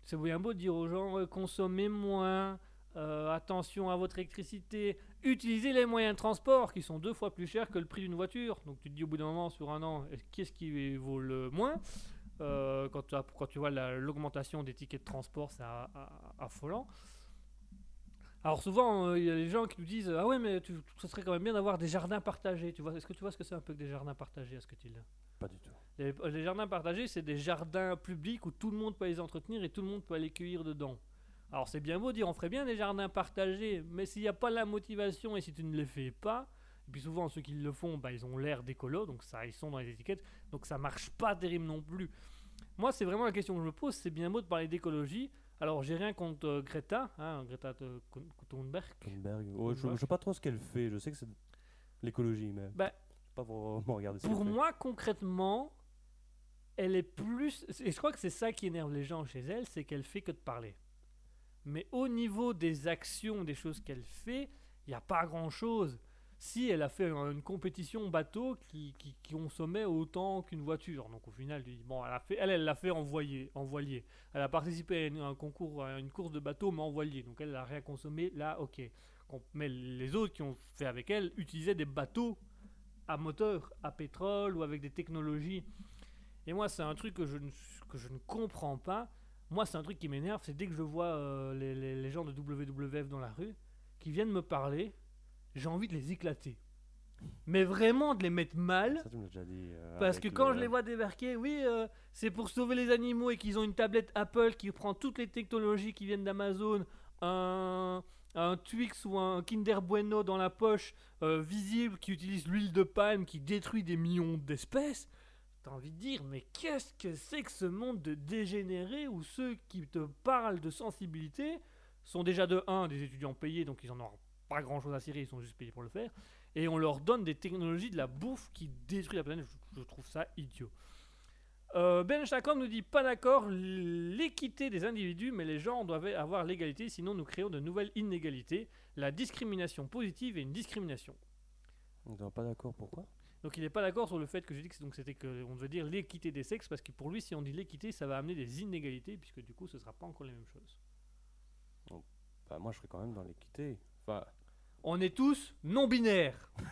A: c'est bien beau de dire aux gens euh, consommez moins, euh, attention à votre électricité, utilisez les moyens de transport qui sont deux fois plus chers que le prix d'une voiture. Donc tu te dis au bout d'un moment, sur un an, est-ce- qu'est-ce qui vaut le moins Euh, quand, tu as- quand tu vois la- l'augmentation des tickets de transport, c'est affolant. Alors souvent, euh, il y a des gens qui nous disent Ah ouais, mais tu, ce serait quand même bien d'avoir des jardins partagés. Tu vois, Est-ce que tu vois ce que c'est un peu que des jardins partagés à ce que tu
B: Pas du tout.
A: les, les jardins partagés, c'est des jardins publics où tout le monde peut les entretenir et tout le monde peut aller cueillir dedans. Alors c'est bien beau de dire on ferait bien des jardins partagés, mais s'il n'y a pas la motivation et si tu ne les fais pas, et puis souvent ceux qui le font, bah, ils ont l'air d'écolo, donc ça ils sont dans les étiquettes, donc ça marche pas terrible non plus. Moi c'est vraiment la question que je me pose, c'est bien beau de parler d'écologie. Alors j'ai rien contre euh, Greta, hein, Greta de Thunberg.
B: Thunberg. Oh, je, je sais pas trop ce qu'elle fait. Je sais que c'est l'écologie, mais.
A: Bah,
B: pas vraiment regarder ce
A: Pour
B: fait.
A: moi, concrètement, elle est plus. Et je crois que c'est ça qui énerve les gens chez elle, c'est qu'elle fait que de parler. Mais au niveau des actions, des choses qu'elle fait, il n'y a pas grand chose. Si elle a fait une compétition bateau qui, qui, qui consommait autant qu'une voiture, donc au final, bon, elle a fait, elle, l'a fait en, voilier, en voilier. Elle a participé à une- un concours, une course de bateau, mais en voilier. Donc elle n'a rien consommé. Là, ok. Mais les autres qui ont fait avec elle utilisaient des bateaux à moteur, à pétrole ou avec des technologies. Et moi, c'est un truc que je ne comprends pas. Moi, c'est un truc qui m'énerve, c'est dès que je vois euh, les, les- les gens de WWF dans la rue qui viennent me parler, j'ai envie de les éclater. Mais vraiment de les mettre mal.
B: Ça, tu me l'as déjà dit. euh,
A: Parce que quand
B: le-
A: je les vois débarquer, oui, euh, c'est pour sauver les animaux et qu'ils ont une tablette Apple qui prend toutes les technologies qui viennent d'Amazon, un, un Twix ou un Kinder Bueno dans la poche visible qui utilise l'huile de palme qui détruit des millions d'espèces. T'as envie de dire, mais qu'est-ce que c'est que ce monde de dégénérés où ceux qui te parlent de sensibilité sont déjà de 1 des étudiants payés, donc ils en ont pas grand chose à cirer, ils sont juste payés pour le faire et on leur donne des technologies de la bouffe qui détruit la planète. Je, trouve ça idiot. Euh, ben Chacon nous dit pas d'accord, l'équité des individus, mais les gens doivent avoir l'égalité, sinon nous créons de nouvelles inégalités, la discrimination positive et une discrimination.
B: On n'est pas d'accord, pourquoi?
A: Donc il n'est pas d'accord sur le fait que j'ai dit que c'était que on devait dire l'équité des sexes parce que pour lui si on dit l'équité ça va amener des inégalités puisque du coup ce sera pas encore les mêmes choses.
B: Bah, moi, je serais quand même dans l'équité. Enfin,
A: On est tous non binaires.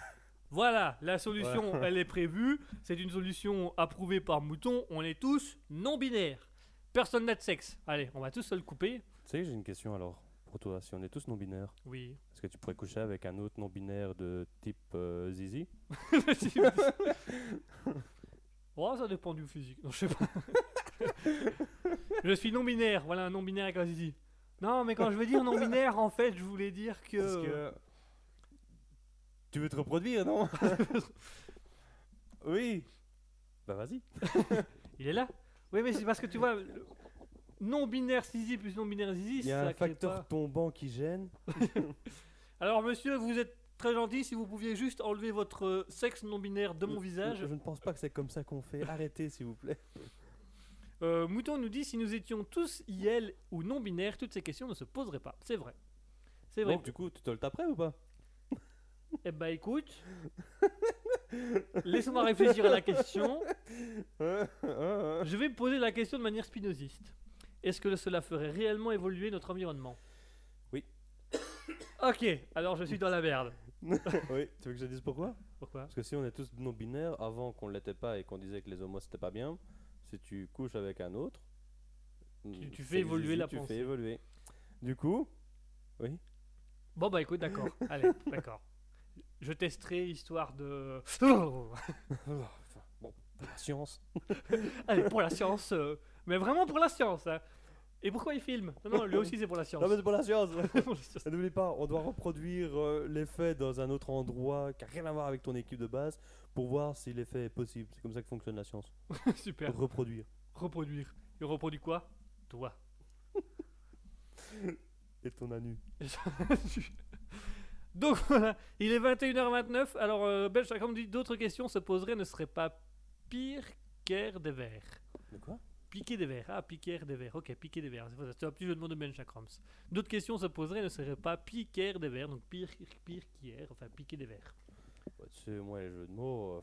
A: Voilà, la solution, elle est prévue. C'est une solution approuvée par Mouton. On est tous non binaires. Personne n'a de sexe. Allez, on va tous se le couper.
B: tu sais, j'ai une question alors. Pour toi, si on est tous non-binaires,
A: Oui.
B: est-ce que tu pourrais coucher avec un autre non-binaire de type euh, Zizi?
A: Oh, ça dépend du physique. Non, je sais pas. je suis non binaire. Voilà, un non binaire avec un zizi. Non, mais quand je veux dire non binaire, en fait, je voulais dire que.
B: Parce que. Tu veux te reproduire, non? Oui. Bah, vas-y.
A: Il est là? Oui, mais c'est parce que tu vois, le- non binaire zizi plus non binaire zizi,
B: Il y a
A: ça
B: un facteur
A: pas-
B: tombant qui gêne.
A: Alors, monsieur, vous êtes très gentil. Si vous pouviez juste enlever votre sexe non binaire de mon visage.
B: Je, je ne pense pas que c'est comme ça qu'on fait. Arrêtez, s'il vous plaît.
A: Euh, Mouton nous dit si nous étions tous IL ou non binaires, toutes ces questions ne se poseraient pas. C'est vrai. C'est vrai.
B: Donc, du coup, tu te le taperais ou pas?
A: Eh bah écoute, laisse-moi réfléchir à la question. Je vais poser la question de manière spinoziste. Est-ce que cela ferait réellement évoluer notre environnement
B: Oui.
A: Ok, alors je suis dans la merde.
B: oui, tu veux que je dise pourquoi?
A: Pourquoi?
B: Parce que si on est tous non-binaires, avant qu'on l'était pas et qu'on disait que les homos c'était pas bien, si tu couches avec un autre,
A: Tu- tu
B: c'est
A: fais évoluer
B: zizi,
A: la
B: tu
A: pensée.
B: fais évoluer. Du coup, oui.
A: Bon bah écoute, d'accord. Allez, d'accord. Je testerai histoire de...
B: bon, la science.
A: Allez, pour la science. euh, Mais vraiment pour la science. hein. Et pourquoi il filme Non, non, lui aussi c'est pour la science.
B: Non mais c'est pour la science. Et N'oublie pas, on doit reproduire euh, l'effet dans un autre endroit qui n'a rien à voir avec ton équipe de base pour voir si l'effet est possible. C'est comme ça que fonctionne la science.
A: Super.
B: Reproduire.
A: Reproduire. Il reproduit quoi? Toi.
B: Et ton anu.
A: Donc voilà, il est 21h29. Alors, euh, Ben Chakram dit d'autres questions se poseraient, ne serait pas pire qu'air des vers.
B: De quoi?
A: Piquer des verres. Ah, piquer des verres. Ok, piquer des verres. C'est un petit jeu de mots de Ben Chakrams. D'autres questions se poseraient, ne serait pas piquer des verres. Donc pire, pire qu'hier. Enfin, piquer des verres.
B: Ouais, Tu sais, moi les jeux de mots, euh,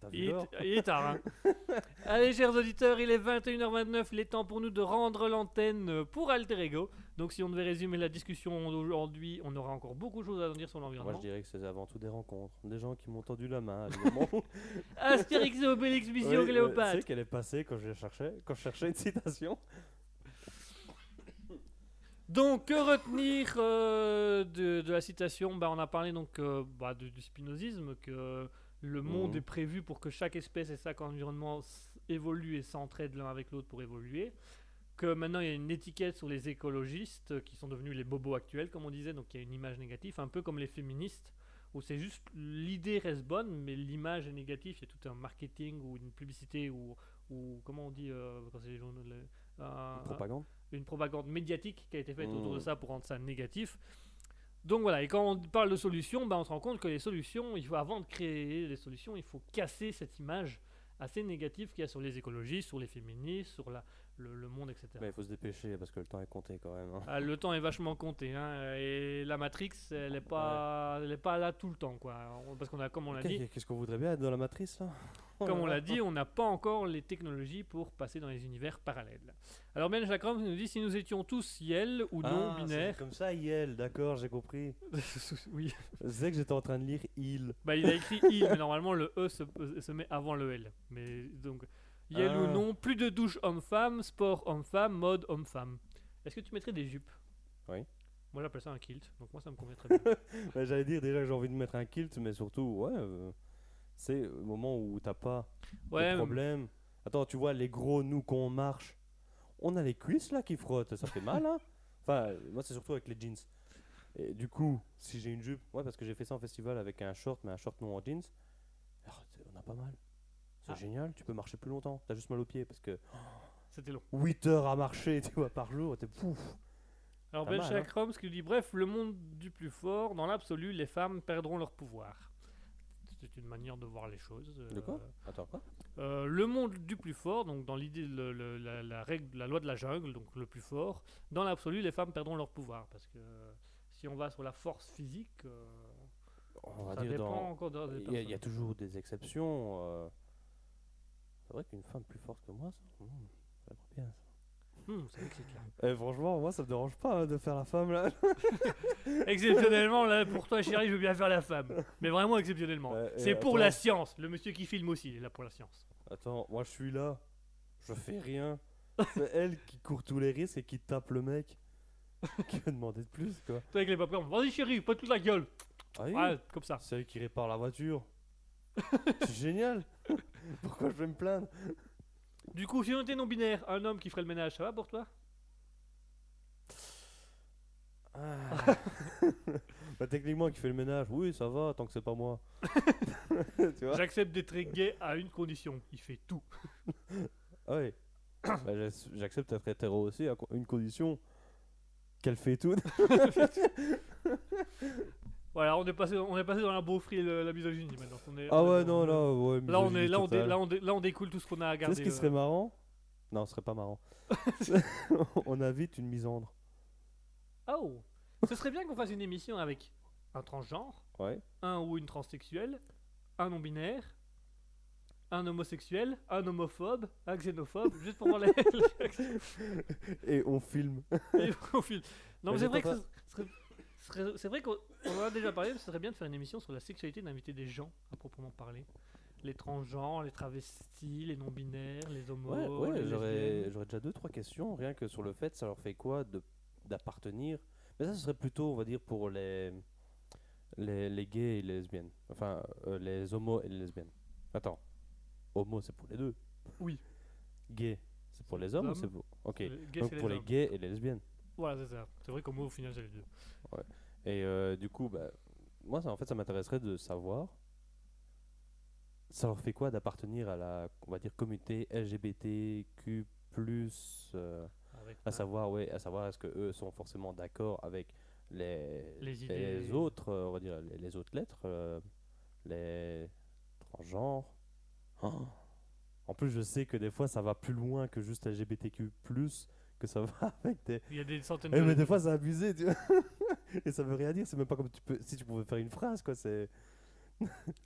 B: t'as vu
A: Il
B: l'heure
A: est, il est tard. hein. Allez, chers auditeurs, il est 21h29. Il est temps pour nous de rendre l'antenne pour Alter Ego. Donc, si on devait résumer la discussion d'aujourd'hui, on aura encore beaucoup de choses à dire sur
B: Moi
A: l'environnement.
B: je dirais que c'est avant tout des rencontres, des gens qui m'ont tendu la main à des moments.
A: Astérix et Obélix, Mission
B: Oui, ouais, Tu
A: Cléopâtre.
B: sais qu'elle est passée quand je cherchais, quand je cherchais une citation.
A: Donc, que retenir euh, de, de la citation? Bah, On a parlé donc euh, bah, de- du spinozisme, que le monde
B: Mhm.
A: est prévu pour que chaque espèce et chaque environnement s- évolue et s'entraident l'un avec l'autre pour évoluer. Que maintenant il y a une étiquette sur les écologistes euh, qui sont devenus les bobos actuels, comme on disait, donc il y a une image négative, un peu comme les féministes, où c'est juste l'idée reste bonne, mais l'image est négative. Il y a tout un marketing ou une publicité ou, ou comment on dit euh, quand c'est les journaux, les- un-
B: Propagande.
A: une propagande médiatique qui a été faite autour de
B: Mm.
A: ça pour rendre ça négatif. Donc voilà, et quand on parle de solutions, ben on se rend compte que les solutions, il faut, avant de créer les solutions, il faut casser cette image assez négative qu'il y a sur les écologistes, sur les féministes, sur la, le, le monde, etc.
B: Mais il faut se dépêcher parce que le temps est compté quand même. hein.
A: Ah, le temps est vachement compté, hein, et la Matrix, elle n'est pas, elle est pas là tout le temps, quoi. Parce qu'on a, comme on l'a dit,
B: Qu'est- Qu'est-ce qu'on voudrait bien être dans la matrice là?
A: Comme on l'a dit, on n'a pas encore les technologies pour passer dans les univers parallèles. Alors Ben Jacram nous dit si nous étions tous Yel ou non
B: Ah, c'est
A: binaires.
B: Comme ça, Yel, d'accord, j'ai compris.
A: oui.
B: C'est que j'étais en train de lire il.
A: Bah, il a écrit il, mais normalement le E se, se met avant le L. Mais donc, Yel ou
B: Ah.
A: non, plus de douche homme-femme, sport homme-femme, mode homme-femme. Est-ce que tu mettrais des jupes?
B: Oui.
A: Moi j'appelle ça un kilt, donc moi ça me convient très bien.
B: Ouais, J'allais dire déjà que j'ai envie de mettre un kilt, mais surtout, ouais, euh, c'est le moment où t'as pas
A: Ouais,
B: de
A: mais-
B: problème. Attends, tu vois, les gros, nous, quand on marche, on a les cuisses là qui frottent, ça fait mal, hein Enfin, moi, c'est surtout avec les jeans. Et du coup, si j'ai une jupe, ouais, parce que j'ai fait ça en festival avec un short, mais un short non en jeans, on a pas mal. C'est
A: Ah.
B: génial, tu peux marcher plus longtemps, t'as juste mal aux pieds parce que
A: c'était long.
B: 8 heures à marcher, tu vois, par jour, t'es pouf.
A: Alors Ben
B: hein.
A: Chakram, ce qui dit bref, le monde du plus fort, dans l'absolu, les femmes perdront leur pouvoir. C'est une manière de voir les choses.
B: De quoi
A: euh,
B: Attends, quoi
A: Euh, le monde du plus fort, donc dans l'idée, le- le- la, la règle, la loi de la jungle, donc le plus fort, dans l'absolu, les femmes perdront leur pouvoir. Parce que euh, si on va sur la force physique, euh,
B: On va
A: ça
B: dire
A: dépend
B: dans.
A: encore
B: Il y, a- il y a
A: personnes.
B: toujours des exceptions. C'est vrai qu'une femme plus forte que moi, ça, hmm, ça va bien. ça.
A: Hmm.
B: Eh, franchement, moi, ça me dérange pas hein, de faire la femme là.
A: Exceptionnellement, là, pour toi, chérie, je veux bien faire la femme. Mais vraiment exceptionnellement. C'est pour
B: attends.
A: la science. Le monsieur qui filme aussi, il est là pour la science.
B: Attends, moi je suis là, je fais rien. C'est elle qui court tous les risques et qui tape le mec. qui va demander de plus quoi?
A: Toi avec les popcorn, vas-y chérie, pas toute la gueule.
B: Ah oui,
A: Ouais, comme ça.
B: C'est elle qui répare la voiture. C'est génial. Pourquoi je vais me plaindre?
A: Du coup, si on était non-binaire, un homme qui ferait le ménage, ça va pour toi?
B: Ah. Bah, techniquement, qui fait le ménage, oui, ça va, tant que c'est pas moi.
A: J'accepte d'être gay à une condition, il fait tout.
B: Ah oui. Bah, j'ac- J'accepte d'être hétéro aussi, à une condition qu'elle fait tout.
A: Voilà, on est passé, on est passé dans la beaufrie et le- la misogynie maintenant. On est,
B: Ah
A: on est
B: ouais,
A: dans-
B: non, là, ouais.
A: Là on, est,
B: misogynie
A: là, on dé-
B: totale.
A: là, on dé- là, on découle tout ce qu'on a à
B: Tu
A: garder.
B: ce qui
A: euh.
B: serait marrant? Non, ce serait pas marrant. on invite une misandre.
A: Oh Ce serait bien qu'on fasse une émission avec un transgenre,
B: Ouais.
A: un ou une transsexuelle, un non-binaire, un homosexuel, un homophobe, un xénophobe, juste pour voir les.
B: Et on filme.
A: Et au fil. Non, mais
B: Mais
A: c'est vrai que Ce serait- C'est vrai qu'on on en a déjà parlé, mais ce serait bien de faire une émission sur la sexualité, d'inviter des gens à proprement parler. Les transgenres, les travestis, les non-binaires, les homos.
B: Ouais, j'aurais déjà deux, trois questions, rien que sur le fait, ça leur fait quoi de- d'appartenir? Mais ça, ce serait plutôt, on va dire, pour les, les, les gays et les lesbiennes. Enfin, euh, les homos et les lesbiennes. Attends, homo, c'est pour les deux?
A: Oui.
B: Gay, c'est pour les hommes ou c'est pour. Ok.
A: Les gays,
B: Donc pour les gays et les lesbiennes.
A: Voilà, c'est ça. C'est vrai qu'au mot, au final, c'est les deux.
B: Et euh, du coup, bah, moi, ça, en fait, ça m'intéresserait de savoir. Ça leur fait quoi d'appartenir à la, on va dire, communauté LGBTQ+, euh, à savoir, ouais, à savoir est-ce que eux sont forcément d'accord avec les,
A: Les idées.
B: autres, euh, on va dire, les, les autres lettres, euh, les transgenres. Oh. En plus, je sais que des fois, ça va plus loin que juste LGBTQ+, que ça va avec des,
A: Il y a des centaines
B: eh,
A: de.
B: mais des fois c'est abusé, tu vois. Et ça veut rien dire, c'est même pas comme tu peux, si tu pouvais faire une phrase, quoi. C'est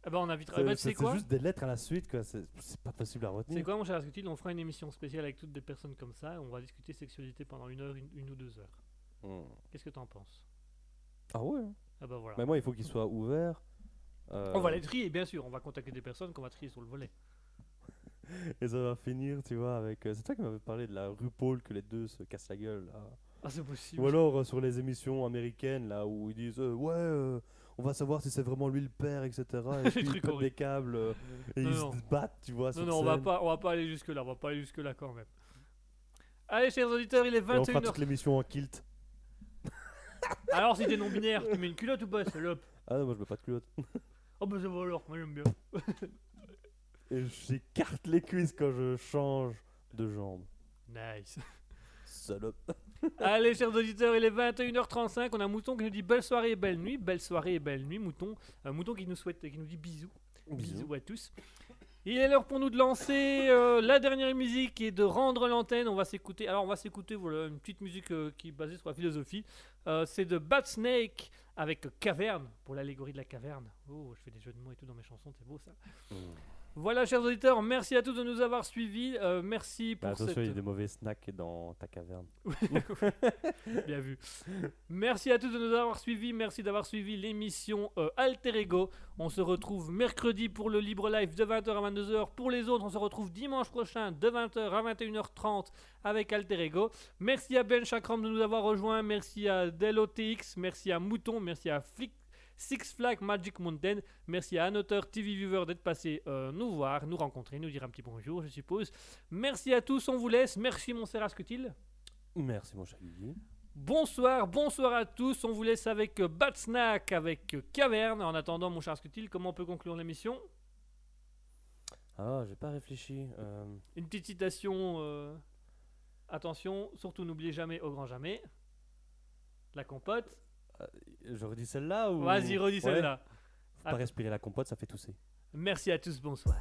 A: Ah bah, on invitera.
B: c'est-
A: bah,
B: c'est- c'est
A: quoi
B: juste des lettres à la suite, quoi. C'est c'est pas possible à
A: C'est
B: retenir.
A: quoi, mon cher Ascutil? On fera une émission spéciale avec toutes des personnes comme ça. et On va discuter sexualité pendant une heure, une, une ou deux heures.
B: Hmm.
A: Qu'est-ce que t'en penses?
B: Ah ouais hein.
A: Ah bah voilà.
B: Mais moi, il faut qu'il soit ouvert. euh,
A: On va les trier, bien sûr. On va contacter des personnes qu'on va trier sur le volet.
B: Et ça va finir, tu vois, avec. euh, c'est toi qui m'avais parlé de la rue Paul que les deux se cassent la gueule, là.
A: Ah, c'est possible.
B: Ou alors euh, sur les émissions américaines, là, où ils disent euh, Ouais, euh, on va savoir si c'est vraiment lui le père, etc. Et puis ils pètent des câbles et
A: Non,
B: ils
A: non.
B: se battent, tu vois.
A: Non,
B: sur
A: non, on va pas, on va pas aller jusque là. On va pas aller jusque là quand même. Allez, chers auditeurs, il est
B: Et on fera
A: 21h.
B: toute l'émission en kilt.
A: Alors, si t'es non binaire, tu mets une culotte ou pas, salope?
B: Ah non, moi je mets pas de culotte.
A: Oh bah ça va alors, moi j'aime bien.
B: Et j'écarte les cuisses quand je change de jambe.
A: Nice.
B: Salope.
A: Allez, chers auditeurs, il est 21h35. On a Mouton qui nous dit belle soirée et belle nuit. Belle soirée et belle nuit, Mouton. Un Mouton qui nous souhaite, qui nous dit bisous. Bisous à tous. Il est l'heure pour nous de lancer euh, la dernière musique et de rendre l'antenne. On va s'écouter. Alors, on va s'écouter voilà, une petite musique euh, qui est basée sur la philosophie. Euh, c'est de Bat Snake avec Caverne pour l'allégorie de la caverne. Oh, je fais des jeux de mots et tout dans mes chansons, c'est beau ça. Voilà, chers auditeurs, merci à tous de nous avoir suivis. Euh, merci pour
B: Bah, attention,
A: cette.
B: il y a des mauvais snacks dans ta caverne.
A: Bien vu. Merci à tous de nous avoir suivis. Merci d'avoir suivi l'émission euh, Alter Ego. On se retrouve mercredi pour le libre live de 20h à 22h. Pour les autres, on se retrouve dimanche prochain de 20h à 21h30 avec Alter Ego. Merci à Ben Chakram de nous avoir rejoints. Merci à DelOTX. Merci à Mouton. Merci à Flick. Six Flags Magic Mountain. Merci à Annoteur TV Viewer d'être passé euh, nous voir, nous rencontrer, nous dire un petit bonjour, je suppose. Merci à tous, on vous laisse. Merci, mon cher Ascutil.
B: Merci, mon cher.
A: Bonsoir, bonsoir à tous. On vous laisse avec euh, Bat Snack, avec euh, Caverne. En attendant, mon cher Ascutil, comment on peut conclure l'émission?
B: Ah, j'ai pas réfléchi. Euh,
A: Une petite citation. euh, Attention, surtout n'oubliez jamais au grand jamais. La compote.
B: Je redis celle-là ou.
A: Vas-y, redis
B: Ouais.
A: celle-là.
B: Faut pas respirer la compote, ça fait tousser.
A: Merci à tous, bonsoir.